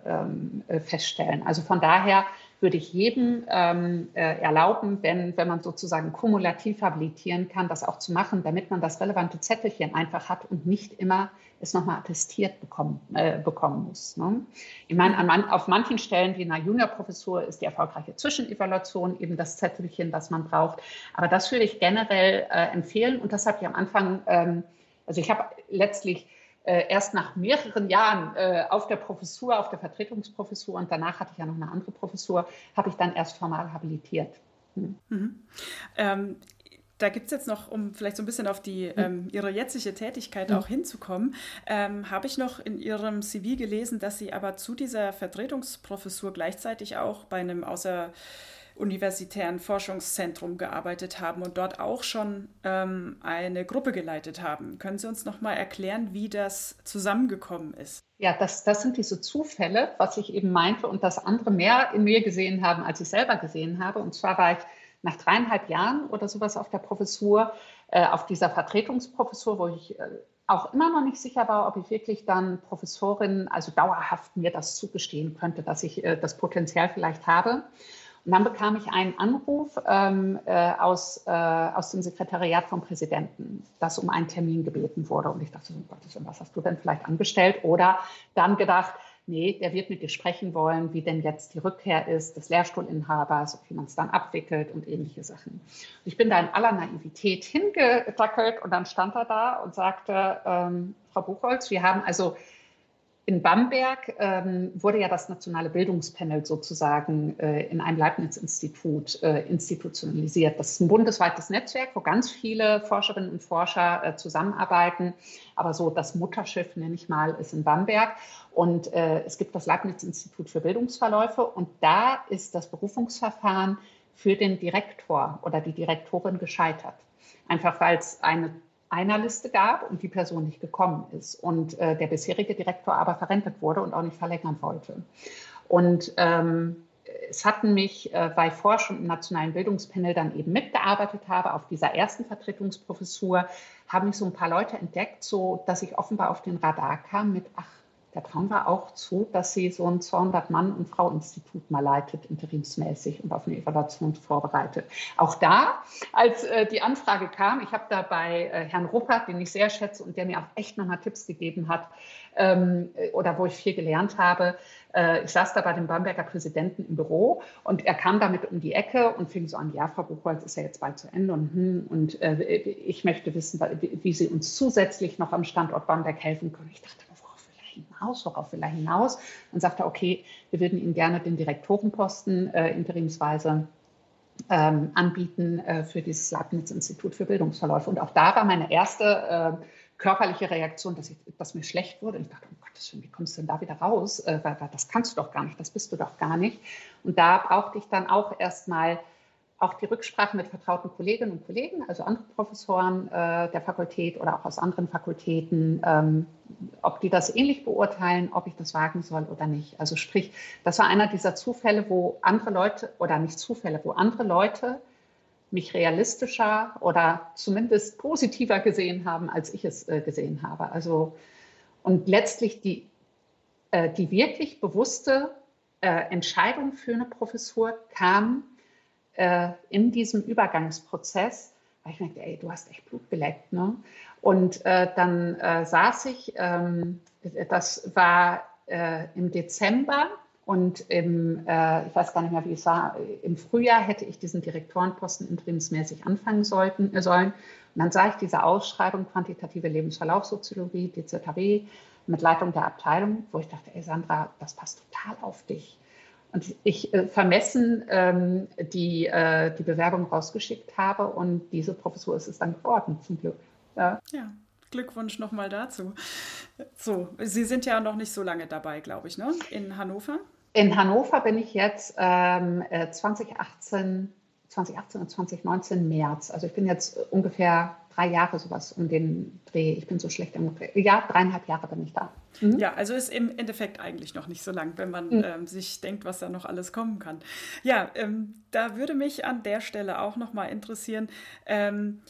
ähm, äh, feststellen. Also von daher würde ich jedem ähm, äh, erlauben, wenn, wenn man sozusagen kumulativ habilitieren kann, das auch zu machen, damit man das relevante Zettelchen einfach hat und nicht immer es nochmal attestiert bekommen, äh, bekommen muss. Ne? Ich meine, an, auf manchen Stellen wie in einer Juniorprofessur ist die erfolgreiche Zwischenevaluation eben das Zettelchen, das man braucht. Aber das würde ich generell äh, empfehlen und das habe ich am Anfang, ähm, also ich habe letztlich äh, erst nach mehreren Jahren äh, auf der Professur, auf der Vertretungsprofessur und danach hatte ich ja noch eine andere Professur, habe ich dann erst formal habilitiert. Hm.
Mhm. Ähm, da gibt es jetzt noch, um vielleicht so ein bisschen auf die, ähm, Ihre jetzige Tätigkeit auch hinzukommen, ähm, habe ich noch in Ihrem CV gelesen, dass Sie aber zu dieser Vertretungsprofessur gleichzeitig auch bei einem außer universitären Forschungszentrum gearbeitet haben und dort auch schon ähm, eine Gruppe geleitet haben. Können Sie uns noch mal erklären, wie das zusammengekommen ist?
Ja, das, das sind diese Zufälle, was ich eben meinte und dass andere mehr in mir gesehen haben, als ich selber gesehen habe. Und zwar war ich nach dreieinhalb Jahren oder sowas auf der Professur, äh, auf dieser Vertretungsprofessur, wo ich äh, auch immer noch nicht sicher war, ob ich wirklich dann Professorin, also dauerhaft mir das zugestehen könnte, dass ich äh, das Potenzial vielleicht habe. Und dann bekam ich einen Anruf ähm, äh, aus, äh, aus dem Sekretariat vom Präsidenten, dass um einen Termin gebeten wurde. Und ich dachte, oh Gottes was hast du denn vielleicht angestellt? Oder dann gedacht, nee, der wird mit dir sprechen wollen, wie denn jetzt die Rückkehr ist des Lehrstuhlinhabers, wie man es dann abwickelt und ähnliche Sachen. Und ich bin da in aller Naivität hingedackelt und dann stand er da und sagte, ähm, Frau Buchholz, wir haben also in Bamberg ähm, wurde ja das nationale Bildungspanel sozusagen äh, in einem Leibniz-Institut äh, institutionalisiert. Das ist ein bundesweites Netzwerk, wo ganz viele Forscherinnen und Forscher äh, zusammenarbeiten. Aber so das Mutterschiff, nenne ich mal, ist in Bamberg. Und äh, es gibt das Leibniz-Institut für Bildungsverläufe. Und da ist das Berufungsverfahren für den Direktor oder die Direktorin gescheitert. Einfach weil es eine einer Liste gab und die Person nicht gekommen ist und äh, der bisherige Direktor aber verrentet wurde und auch nicht verlängern wollte. Und ähm, es hatten mich, äh, weil ich vorher schon im Nationalen Bildungspanel dann eben mitgearbeitet habe, auf dieser ersten Vertretungsprofessur, haben mich so ein paar Leute entdeckt, so dass ich offenbar auf den Radar kam mit, ach, der trauen wir auch zu, dass sie so ein 200-Mann- und Frau-Institut mal leitet, interimsmäßig und auf eine Evaluation vorbereitet. Auch da, als äh, die Anfrage kam, ich habe da bei äh, Herrn Ruppert, den ich sehr schätze und der mir auch echt nochmal Tipps gegeben hat, ähm, oder wo ich viel gelernt habe, äh, ich saß da bei dem Bamberger Präsidenten im Büro und er kam damit um die Ecke und fing so an, ja, Frau Buchholz ist ja jetzt bald zu Ende und, hm, und äh, ich möchte wissen, wie Sie uns zusätzlich noch am Standort Bamberg helfen können. Ich dachte, hinaus, worauf will er hinaus? Dann sagt er, okay, wir würden Ihnen gerne den Direktorenposten äh, interimsweise ähm, anbieten äh, für dieses Leibniz-Institut für Bildungsverläufe. Und auch da war meine erste äh, körperliche Reaktion, dass, ich, dass mir schlecht wurde. Und ich dachte, Gottes Willen, wie kommst du denn da wieder raus? Äh, das kannst du doch gar nicht, das bist du doch gar nicht. Und da brauchte ich dann auch erstmal auch die Rücksprache mit vertrauten Kolleginnen und Kollegen, also andere Professoren äh, der Fakultät oder auch aus anderen Fakultäten, ähm, ob die das ähnlich beurteilen, ob ich das wagen soll oder nicht. Also sprich, das war einer dieser Zufälle, wo andere Leute, oder nicht Zufälle, wo andere Leute mich realistischer oder zumindest positiver gesehen haben, als ich es äh, gesehen habe. Also, und letztlich die, äh, die wirklich bewusste äh, Entscheidung für eine Professur kam äh, in diesem Übergangsprozess, weil ich merkte, ey, du hast echt Blut geleckt. Ne? Und äh, dann äh, saß ich, ähm, das war äh, im Dezember und im, äh, ich weiß gar nicht mehr, wie es war, im Frühjahr hätte ich diesen Direktorenposten interimsmäßig anfangen sollten, äh, sollen. Und dann sah ich diese Ausschreibung Quantitative Lebensverlaufssoziologie, DZW, mit Leitung der Abteilung, wo ich dachte, ey Sandra, das passt total auf dich. Und ich äh, vermessen ähm, die, äh, die Bewerbung rausgeschickt habe und diese Professur ist es dann geworden, zum Glück.
Ja. ja. Glückwunsch nochmal dazu. So, Sie sind ja noch nicht so lange dabei, glaube ich, ne? In Hannover?
In Hannover bin ich jetzt ähm, 2018, äh, 2018 und 2019 März. Also ich bin jetzt ungefähr drei Jahre sowas um den Dreh. Ich bin so schlecht im Ja, dreieinhalb Jahre bin ich da.
Mhm. Ja, also ist im Endeffekt eigentlich noch nicht so lang, wenn man mhm. ähm, sich denkt, was da noch alles kommen kann. Ja, ähm, da würde mich an der Stelle auch noch mal interessieren, ähm,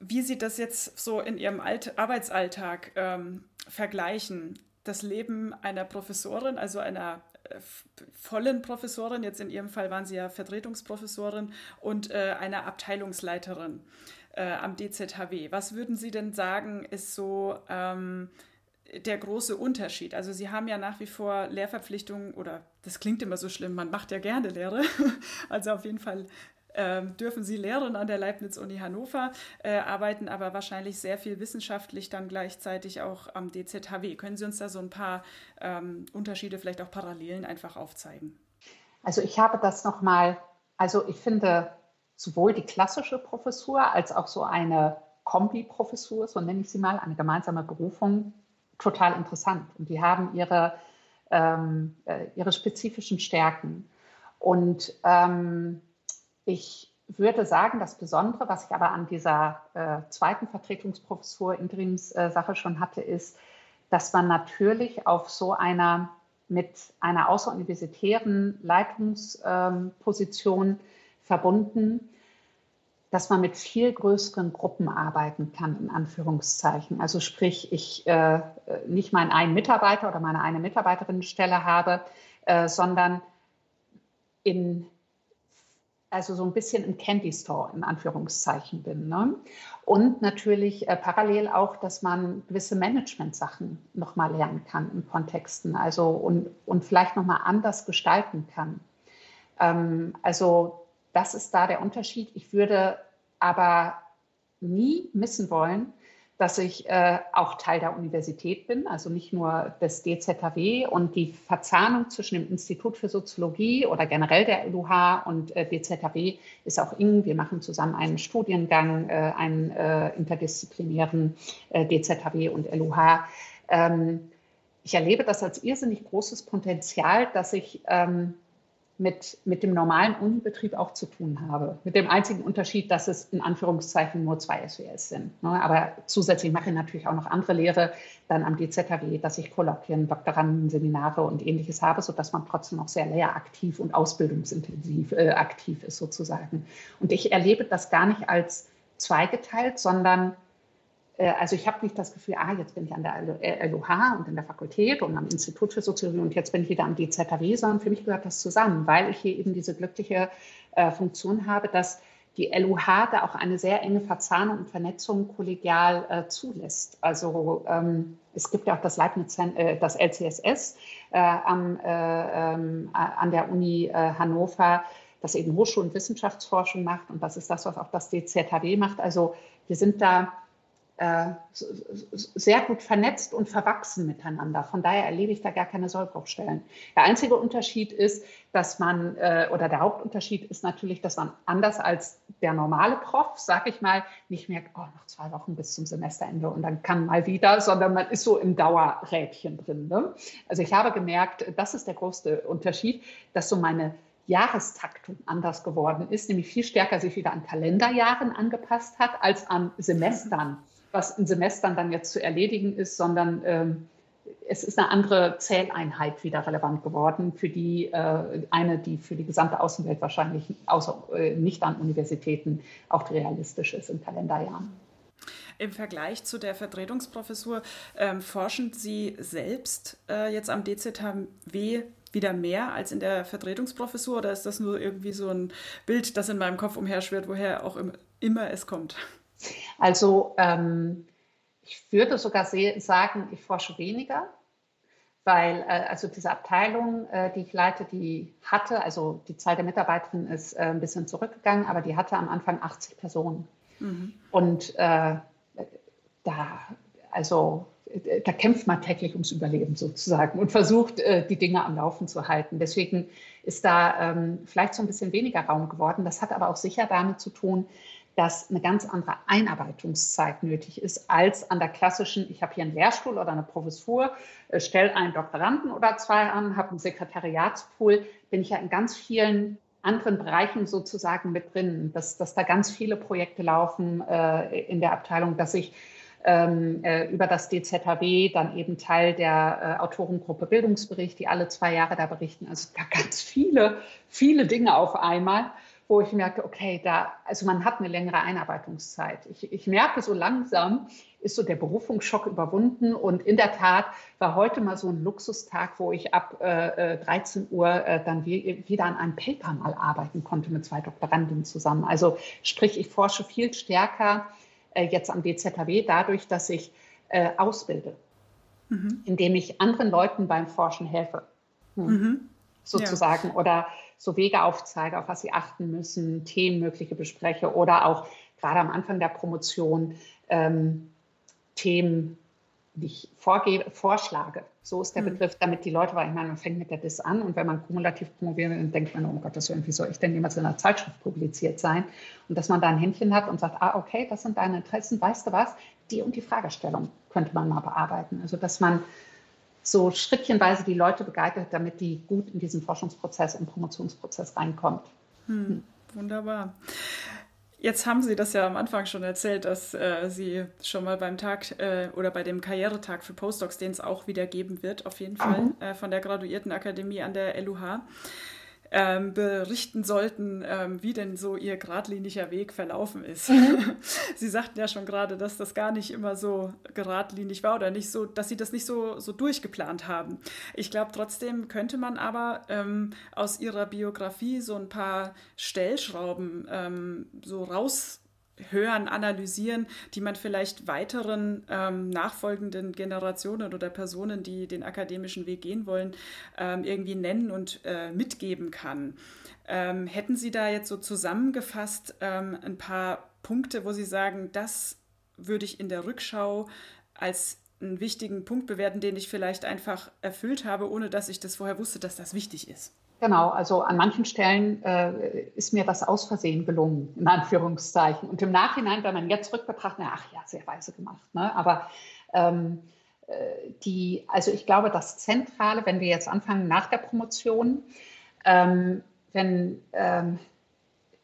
wie Sie das jetzt so in Ihrem Alt Arbeitsalltag ähm, vergleichen. Das Leben einer Professorin, also einer äh, vollen Professorin, jetzt in Ihrem Fall waren Sie ja Vertretungsprofessorin, und äh, einer Abteilungsleiterin äh, am DZHW. Was würden Sie denn sagen, ist so ähm, der große Unterschied? Also Sie haben ja nach wie vor Lehrverpflichtungen oder das klingt immer so schlimm, man macht ja gerne Lehre. also auf jeden Fall ähm, dürfen Sie lehren an der Leibniz-Uni Hannover, äh, arbeiten aber wahrscheinlich sehr viel wissenschaftlich dann gleichzeitig auch am DZHW. Können Sie uns da so ein paar ähm, Unterschiede, vielleicht auch Parallelen einfach aufzeigen?
Also ich habe das nochmal, also ich finde sowohl die klassische Professur als auch so eine Kombi-Professur, so nenne ich sie mal, eine gemeinsame Berufung, total interessant. Und die haben ihre, ähm, äh, ihre spezifischen Stärken. Und ähm, ich würde sagen, das Besondere, was ich aber an dieser äh, zweiten Vertretungsprofessur Interimssache äh, schon hatte, ist, dass man natürlich auf so einer mit einer außeruniversitären Leitungsposition ähm, verbunden, dass man mit viel größeren Gruppen arbeiten kann, in Anführungszeichen. Also sprich, ich äh, nicht meinen einen Mitarbeiter oder meine eine Mitarbeiterinnenstelle habe, äh, sondern in also so ein bisschen im Candy Store in Anführungszeichen bin. Ne? Und natürlich äh, parallel auch, dass man gewisse Management-Sachen nochmal lernen kann in Kontexten, also und, und vielleicht nochmal anders gestalten kann. Ähm, also das ist da der Unterschied. Ich würde aber nie missen wollen, dass ich äh, auch Teil der Universität bin, also nicht nur des DZHW und die Verzahnung zwischen dem Institut für Soziologie oder generell der LUH und äh, DZHW ist auch eng. Wir machen zusammen einen Studiengang, äh, einen äh, interdisziplinären äh, DZHW und LUH. Ähm, ich erlebe das als irrsinnig großes Potenzial, dass ich ähm, mit, mit dem normalen Unibetrieb auch zu tun habe. Mit dem einzigen Unterschied, dass es in Anführungszeichen nur zwei SWS sind. Ne? Aber zusätzlich mache ich natürlich auch noch andere Lehre dann am DZHW, dass ich Kolloquien, Doktoranden, Seminare und ähnliches habe, sodass man trotzdem noch sehr lehraktiv und ausbildungsintensiv äh, aktiv ist sozusagen. Und ich erlebe das gar nicht als zweigeteilt, sondern also ich habe nicht das Gefühl, ah, jetzt bin ich an der LUH und in der Fakultät und am Institut für Soziologie und jetzt bin ich wieder am DZW, sondern für mich gehört das zusammen, weil ich hier eben diese glückliche äh, Funktion habe, dass die LUH da auch eine sehr enge Verzahnung und Vernetzung kollegial äh, zulässt. Also ähm, es gibt ja auch das Leibniz, äh, das LCSS äh, am, äh, ähm, an der Uni Hannover, das eben Hochschul- und Wissenschaftsforschung macht und das ist das, was auch das DZHW macht. Also wir sind da äh, sehr gut vernetzt und verwachsen miteinander. Von daher erlebe ich da gar keine Sollbruchstellen. Der einzige Unterschied ist, dass man, äh, oder der Hauptunterschied ist natürlich, dass man anders als der normale Prof, sag ich mal, nicht merkt, oh, noch zwei Wochen bis zum Semesterende und dann kann mal wieder, sondern man ist so im Dauerrädchen drin. Ne? Also ich habe gemerkt, das ist der größte Unterschied, dass so meine Jahrestaktung anders geworden ist, nämlich viel stärker sich wieder an Kalenderjahren angepasst hat als an Semestern was in Semestern dann jetzt zu erledigen ist, sondern ähm, es ist eine andere Zähleinheit wieder relevant geworden, für die äh, eine, die für die gesamte Außenwelt wahrscheinlich außer äh, nicht an Universitäten auch realistisch ist in Kalenderjahren.
Im Vergleich zu der Vertretungsprofessur ähm, forschen Sie selbst äh, jetzt am DZHW wieder mehr als in der Vertretungsprofessur oder ist das nur irgendwie so ein Bild, das in meinem Kopf umherschwirrt, woher auch immer es kommt?
Also ähm, ich würde sogar sagen, ich forsche weniger, weil äh, also diese Abteilung, äh, die ich leite, die hatte, also die Zahl der Mitarbeiterinnen ist äh, ein bisschen zurückgegangen, aber die hatte am Anfang 80 Personen. Mhm. Und äh, da, also da kämpft man täglich ums Überleben sozusagen und versucht, äh, die Dinge am Laufen zu halten. Deswegen ist da ähm, vielleicht so ein bisschen weniger Raum geworden. Das hat aber auch sicher damit zu tun, dass eine ganz andere Einarbeitungszeit nötig ist als an der klassischen, ich habe hier einen Lehrstuhl oder eine Professur, äh, stelle einen Doktoranden oder zwei an, habe einen Sekretariatspool, bin ich ja in ganz vielen anderen Bereichen sozusagen mit drin, dass, dass da ganz viele Projekte laufen äh, in der Abteilung, dass ich ähm, äh, über das DZHW dann eben Teil der äh, Autorengruppe Bildungsbericht, die alle zwei Jahre da berichten. Also da ganz viele, viele Dinge auf einmal wo ich merke, okay, da, also man hat eine längere Einarbeitungszeit. Ich, ich merke so langsam, ist so der Berufungsschock überwunden. Und in der Tat war heute mal so ein Luxustag, wo ich ab äh, 13 äh, Uhr äh, dann wie, wieder an einem Paper mal arbeiten konnte mit zwei Doktorandinnen zusammen. Also sprich, ich forsche viel stärker äh, jetzt am DZHW dadurch, dass ich äh, ausbilde, mhm. indem ich anderen Leuten beim Forschen helfe. Hm. Mhm. Sozusagen. Ja. Oder so Wege aufzeige, auf was sie achten müssen, Themen mögliche bespreche oder auch gerade am Anfang der Promotion ähm, Themen, die ich vorgebe, vorschlage. So ist der mhm. Begriff, damit die Leute, weil ich meine, man fängt mit der DIS an und wenn man kumulativ promoviert, dann denkt man, oh Gott, das irgendwie soll ich denn jemals in einer Zeitschrift publiziert sein? Und dass man da ein Händchen hat und sagt, ah, okay, das sind deine Interessen, weißt du was? Die und die Fragestellung könnte man mal bearbeiten. Also, dass man so schrittchenweise die Leute begleitet, damit die gut in diesen Forschungsprozess, im Promotionsprozess reinkommt.
Hm, wunderbar. Jetzt haben Sie das ja am Anfang schon erzählt, dass äh, Sie schon mal beim Tag äh, oder bei dem Karrieretag für Postdocs, den es auch wieder geben wird, auf jeden Fall, mhm. äh, von der Graduiertenakademie an der LUH, ähm, berichten sollten, ähm, wie denn so ihr geradliniger Weg verlaufen ist. Mhm. Sie sagten ja schon gerade, dass das gar nicht immer so geradlinig war oder nicht so, dass Sie das nicht so, so durchgeplant haben. Ich glaube, trotzdem könnte man aber ähm, aus Ihrer Biografie so ein paar Stellschrauben ähm, so raus hören, analysieren, die man vielleicht weiteren ähm, nachfolgenden Generationen oder Personen, die den akademischen Weg gehen wollen, ähm, irgendwie nennen und äh, mitgeben kann. Ähm, hätten Sie da jetzt so zusammengefasst ähm, ein paar Punkte, wo Sie sagen, das würde ich in der Rückschau als einen wichtigen Punkt bewerten, den ich vielleicht einfach erfüllt habe, ohne dass ich das vorher wusste, dass das wichtig ist?
Genau, also an manchen Stellen äh, ist mir das aus Versehen gelungen, in Anführungszeichen. Und im Nachhinein, wenn man jetzt rückbetrachtet, ach ja, sehr weise gemacht. Ne? Aber ähm, äh, die, also ich glaube, das Zentrale, wenn wir jetzt anfangen nach der Promotion, ähm, wenn ähm,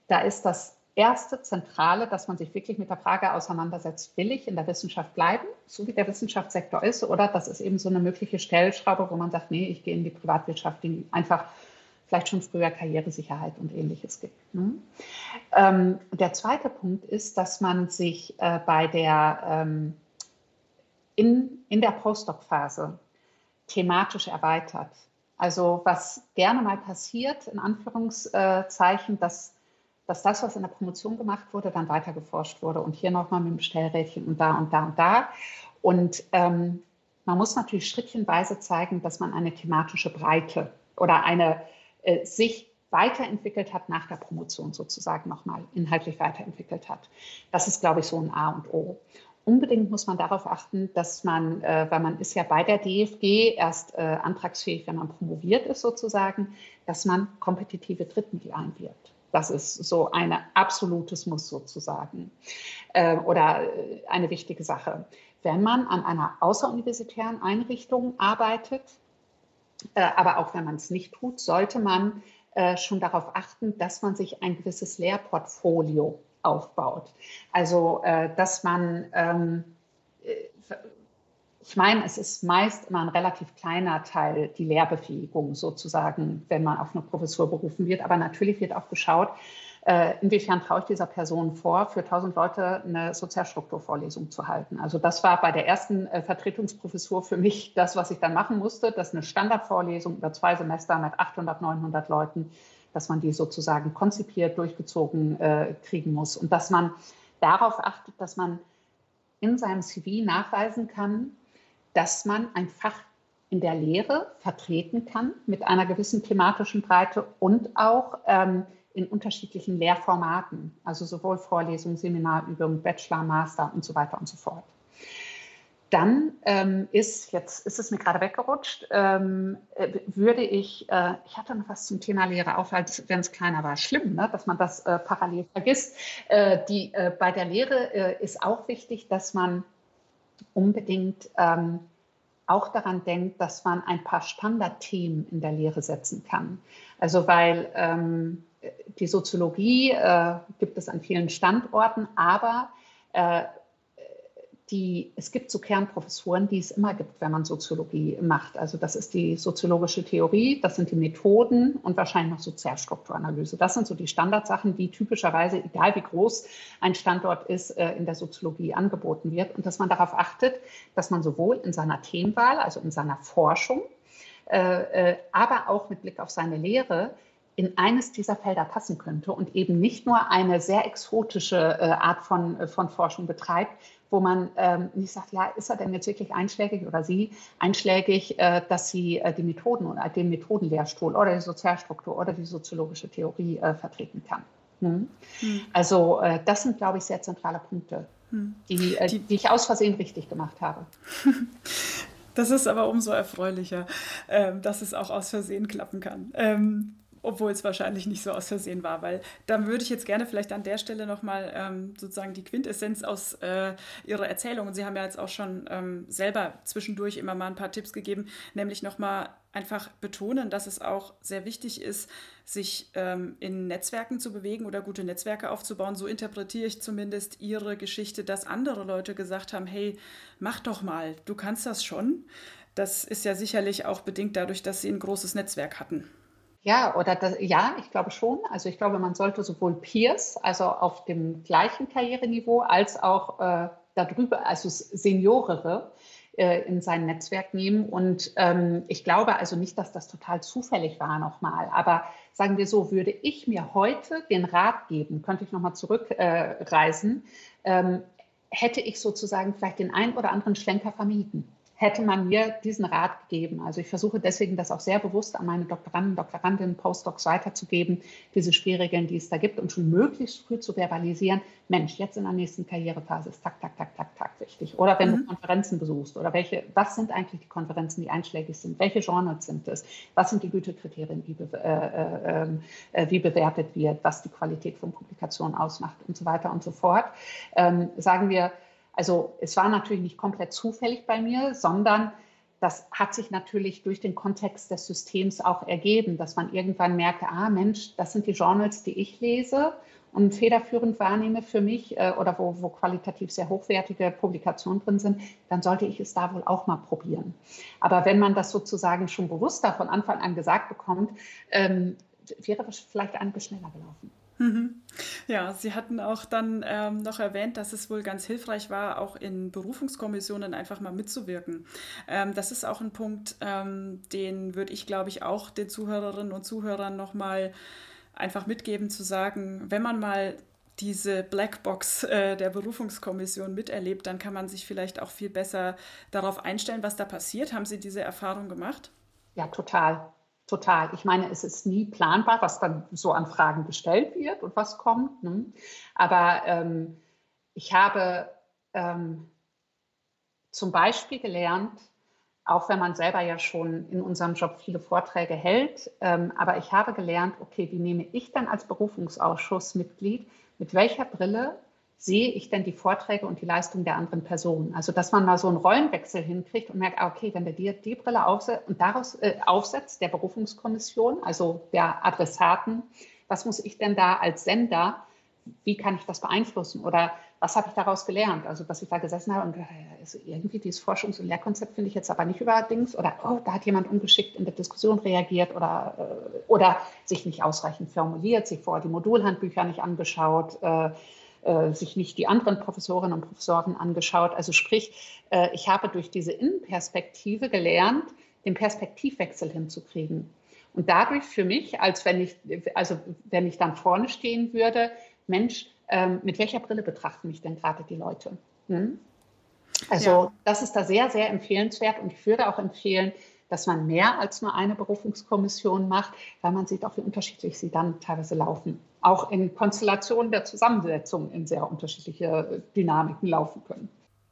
da ist das erste Zentrale, dass man sich wirklich mit der Frage auseinandersetzt, will ich in der Wissenschaft bleiben, so wie der Wissenschaftssektor ist, oder das ist eben so eine mögliche Stellschraube, wo man sagt, nee, ich gehe in die Privatwirtschaft, die einfach vielleicht schon früher Karrieresicherheit und ähnliches gibt. Ne? Ähm, der zweite Punkt ist, dass man sich äh, bei der, ähm, in, in der Postdoc-Phase thematisch erweitert. Also was gerne mal passiert, in Anführungszeichen, dass, dass das, was in der Promotion gemacht wurde, dann weiter geforscht wurde und hier nochmal mit dem Stellrädchen und da und da und da. Und ähm, man muss natürlich schrittchenweise zeigen, dass man eine thematische Breite oder eine äh, sich weiterentwickelt hat nach der Promotion sozusagen nochmal inhaltlich weiterentwickelt hat. Das ist, glaube ich, so ein A und O. Unbedingt muss man darauf achten, dass man, äh, weil man ist ja bei der DFG erst äh, antragsfähig, wenn man promoviert ist sozusagen, dass man kompetitive Drittmittel einwirbt. Das ist so ein absolutes Muss sozusagen äh, oder äh, eine wichtige Sache. Wenn man an einer außeruniversitären Einrichtung arbeitet, aber auch wenn man es nicht tut, sollte man äh, schon darauf achten, dass man sich ein gewisses Lehrportfolio aufbaut. Also, äh, dass man, ähm, ich meine, es ist meist immer ein relativ kleiner Teil, die Lehrbefähigung sozusagen, wenn man auf eine Professur berufen wird. Aber natürlich wird auch geschaut, äh, inwiefern traue ich dieser Person vor, für 1000 Leute eine Sozialstrukturvorlesung zu halten. Also das war bei der ersten äh, Vertretungsprofessur für mich das, was ich dann machen musste, dass eine Standardvorlesung über zwei Semester mit 800, 900 Leuten, dass man die sozusagen konzipiert, durchgezogen äh, kriegen muss und dass man darauf achtet, dass man in seinem CV nachweisen kann, dass man ein Fach in der Lehre vertreten kann mit einer gewissen thematischen Breite und auch ähm, in unterschiedlichen Lehrformaten, also sowohl Vorlesung, Seminarübung, Bachelor, Master und so weiter und so fort. Dann ähm, ist, jetzt ist es mir gerade weggerutscht, ähm, äh, würde ich, äh, ich hatte noch was zum Thema Lehre, auch wenn es kleiner war, schlimm, ne, dass man das äh, parallel vergisst. Äh, die, äh, bei der Lehre äh, ist auch wichtig, dass man unbedingt ähm, auch daran denkt, dass man ein paar Standardthemen in der Lehre setzen kann. Also weil ähm, die Soziologie äh, gibt es an vielen Standorten, aber äh, die, es gibt so Kernprofessuren, die es immer gibt, wenn man Soziologie macht. Also das ist die soziologische Theorie, das sind die Methoden und wahrscheinlich noch Sozialstrukturanalyse. Das sind so die Standardsachen, die typischerweise, egal wie groß ein Standort ist, äh, in der Soziologie angeboten wird. Und dass man darauf achtet, dass man sowohl in seiner Themenwahl, also in seiner Forschung, äh, äh, aber auch mit Blick auf seine Lehre in eines dieser Felder passen könnte und eben nicht nur eine sehr exotische äh, Art von, äh, von Forschung betreibt, wo man ähm, nicht sagt, ja, ist er denn jetzt wirklich einschlägig oder sie einschlägig, äh, dass sie äh, die Methoden oder den Methodenlehrstuhl oder die Sozialstruktur oder die soziologische Theorie äh, vertreten kann. Hm? Hm. Also das sind, glaube ich, sehr zentrale Punkte, hm. die, die, die ich aus Versehen richtig gemacht habe.
Das ist aber umso erfreulicher, ähm, dass es auch aus Versehen klappen kann. Obwohl es wahrscheinlich nicht so aus Versehen war, weil dann würde ich jetzt gerne vielleicht an der Stelle nochmal ähm, sozusagen die Quintessenz aus äh, Ihrer Erzählung, und Sie haben ja jetzt auch schon ähm, selber zwischendurch immer mal ein paar Tipps gegeben, nämlich nochmal einfach betonen, dass es auch sehr wichtig ist, sich ähm, in Netzwerken zu bewegen oder gute Netzwerke aufzubauen. So interpretiere ich zumindest Ihre Geschichte, dass andere Leute gesagt haben, hey, mach doch mal, du kannst das schon. Das ist ja sicherlich auch bedingt dadurch, dass Sie ein großes Netzwerk hatten.
Ja, oder das, ja, ich glaube schon. Also ich glaube, man sollte sowohl Peers, also auf dem gleichen Karriereniveau, als auch äh, darüber, also Seniorere, äh, in sein Netzwerk nehmen. Und ähm, ich glaube also nicht, dass das total zufällig war nochmal. Aber sagen wir so, würde ich mir heute den Rat geben, könnte ich nochmal zurückreisen, äh, ähm, hätte ich sozusagen vielleicht den einen oder anderen Schlenker vermieden hätte man mir diesen Rat gegeben. Also ich versuche deswegen das auch sehr bewusst an meine Doktoranden, Doktorandinnen, Postdocs weiterzugeben, diese Schwierigkeiten, die es da gibt und schon möglichst früh zu verbalisieren, Mensch, jetzt in der nächsten Karrierephase ist tak, tak, tak, tak, tak wichtig. Oder wenn mhm. du Konferenzen besuchst oder welche, was sind eigentlich die Konferenzen, die einschlägig sind? Welche Journals sind es? Was sind die Gütekriterien, wie, be äh, äh, äh, wie bewertet wird, was die Qualität von Publikationen ausmacht und so weiter und so fort. Ähm, sagen wir, also es war natürlich nicht komplett zufällig bei mir, sondern das hat sich natürlich durch den Kontext des Systems auch ergeben, dass man irgendwann merkte, ah Mensch, das sind die Journals, die ich lese und federführend wahrnehme für mich äh, oder wo, wo qualitativ sehr hochwertige Publikationen drin sind, dann sollte ich es da wohl auch mal probieren. Aber wenn man das sozusagen schon bewusster von Anfang an gesagt bekommt, ähm, wäre das vielleicht ein bisschen schneller gelaufen.
Mhm. Ja, Sie hatten auch dann ähm, noch erwähnt, dass es wohl ganz hilfreich war, auch in Berufungskommissionen einfach mal mitzuwirken. Ähm, das ist auch ein Punkt, ähm, den würde ich, glaube ich, auch den Zuhörerinnen und Zuhörern nochmal einfach mitgeben, zu sagen, wenn man mal diese Blackbox äh, der Berufungskommission miterlebt, dann kann man sich vielleicht auch viel besser darauf einstellen, was da passiert. Haben Sie diese Erfahrung gemacht?
Ja, total. Total. Ich meine, es ist nie planbar, was dann so an Fragen gestellt wird und was kommt. Ne? Aber ähm, ich habe ähm, zum Beispiel gelernt, auch wenn man selber ja schon in unserem Job viele Vorträge hält, ähm, aber ich habe gelernt, okay, wie nehme ich dann als Berufungsausschussmitglied, mit welcher Brille sehe ich denn die Vorträge und die Leistung der anderen Person? Also, dass man mal so einen Rollenwechsel hinkriegt und merkt, ah, okay, wenn der dir die Brille aufsetzt und daraus äh, aufsetzt, der Berufungskommission, also der Adressaten, was muss ich denn da als Sender, wie kann ich das beeinflussen? Oder was habe ich daraus gelernt? Also, dass ich da gesessen habe und also irgendwie dieses Forschungs- und Lehrkonzept finde ich jetzt aber nicht überdings oder oh, da hat jemand ungeschickt in der Diskussion reagiert oder, äh, oder sich nicht ausreichend formuliert, sich vorher die Modulhandbücher nicht angeschaut. Äh, äh, sich nicht die anderen Professorinnen und Professoren angeschaut. Also sprich, äh, ich habe durch diese Innenperspektive gelernt, den Perspektivwechsel hinzukriegen. Und dadurch für mich, als wenn ich, also wenn ich dann vorne stehen würde, Mensch, ähm, mit welcher Brille betrachten mich denn gerade die Leute? Hm? Also ja. das ist da sehr, sehr empfehlenswert und ich würde auch empfehlen, dass man mehr als nur eine Berufungskommission macht, weil man sieht auch, wie unterschiedlich sie dann teilweise laufen. Auch in Konstellationen der Zusammensetzung in sehr unterschiedliche Dynamiken laufen können.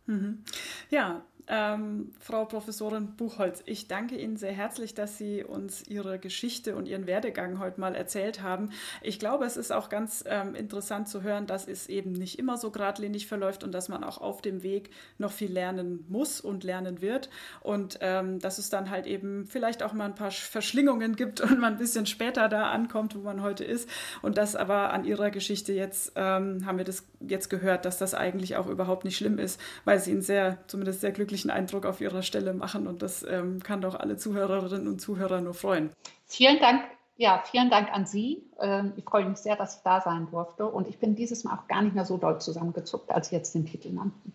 Mhm. Ja, ähm, Frau Professorin Buchholz, ich danke Ihnen sehr herzlich, dass Sie uns Ihre Geschichte und Ihren Werdegang heute mal erzählt haben. Ich glaube, es ist auch ganz ähm, interessant zu hören, dass es eben nicht immer so geradlinig verläuft und dass man auch auf dem Weg noch viel lernen muss und lernen wird und ähm, dass es dann halt eben vielleicht auch mal ein paar Verschlingungen gibt und man ein bisschen später da ankommt, wo man heute ist. Und das aber an Ihrer Geschichte jetzt ähm, haben wir das jetzt gehört, dass das eigentlich auch überhaupt nicht schlimm ist, weil Sie einen sehr, zumindest sehr glücklichen glücklichen Eindruck auf ihrer Stelle machen und das ähm, kann doch alle Zuhörerinnen und Zuhörer nur freuen.
Vielen Dank. Ja, vielen Dank an Sie. Ähm, ich freue mich sehr, dass ich da sein durfte und ich bin dieses Mal auch gar nicht mehr so doll zusammengezuckt, als Sie jetzt den Titel nannten.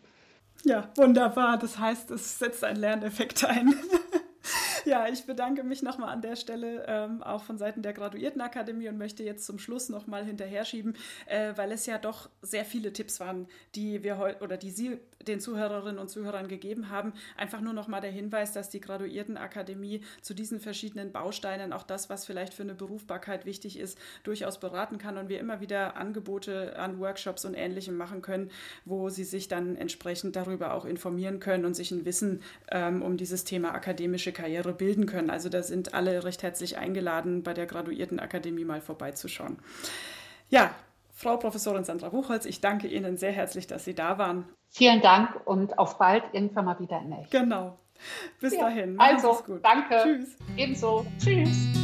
Ja, wunderbar. Das heißt, es setzt einen Lerneffekt ein. Ja, ich bedanke mich nochmal an der Stelle ähm, auch von Seiten der Graduiertenakademie und möchte jetzt zum Schluss nochmal hinterher schieben, äh, weil es ja doch sehr viele Tipps waren, die wir heute oder die Sie den Zuhörerinnen und Zuhörern gegeben haben. Einfach nur nochmal der Hinweis, dass die Graduiertenakademie zu diesen verschiedenen Bausteinen auch das, was vielleicht für eine Berufbarkeit wichtig ist, durchaus beraten kann und wir immer wieder Angebote an Workshops und Ähnlichem machen können, wo Sie sich dann entsprechend darüber auch informieren können und sich ein Wissen ähm, um dieses Thema akademische Karriere bilden können. Also da sind alle recht herzlich eingeladen, bei der Graduiertenakademie mal vorbeizuschauen. Ja, Frau Professorin Sandra Buchholz, ich danke Ihnen sehr herzlich, dass Sie da waren.
Vielen Dank und auf bald irgendwann mal wieder in echt.
Genau. Bis ja, dahin.
Also, danke. Tschüss. Ebenso. Tschüss.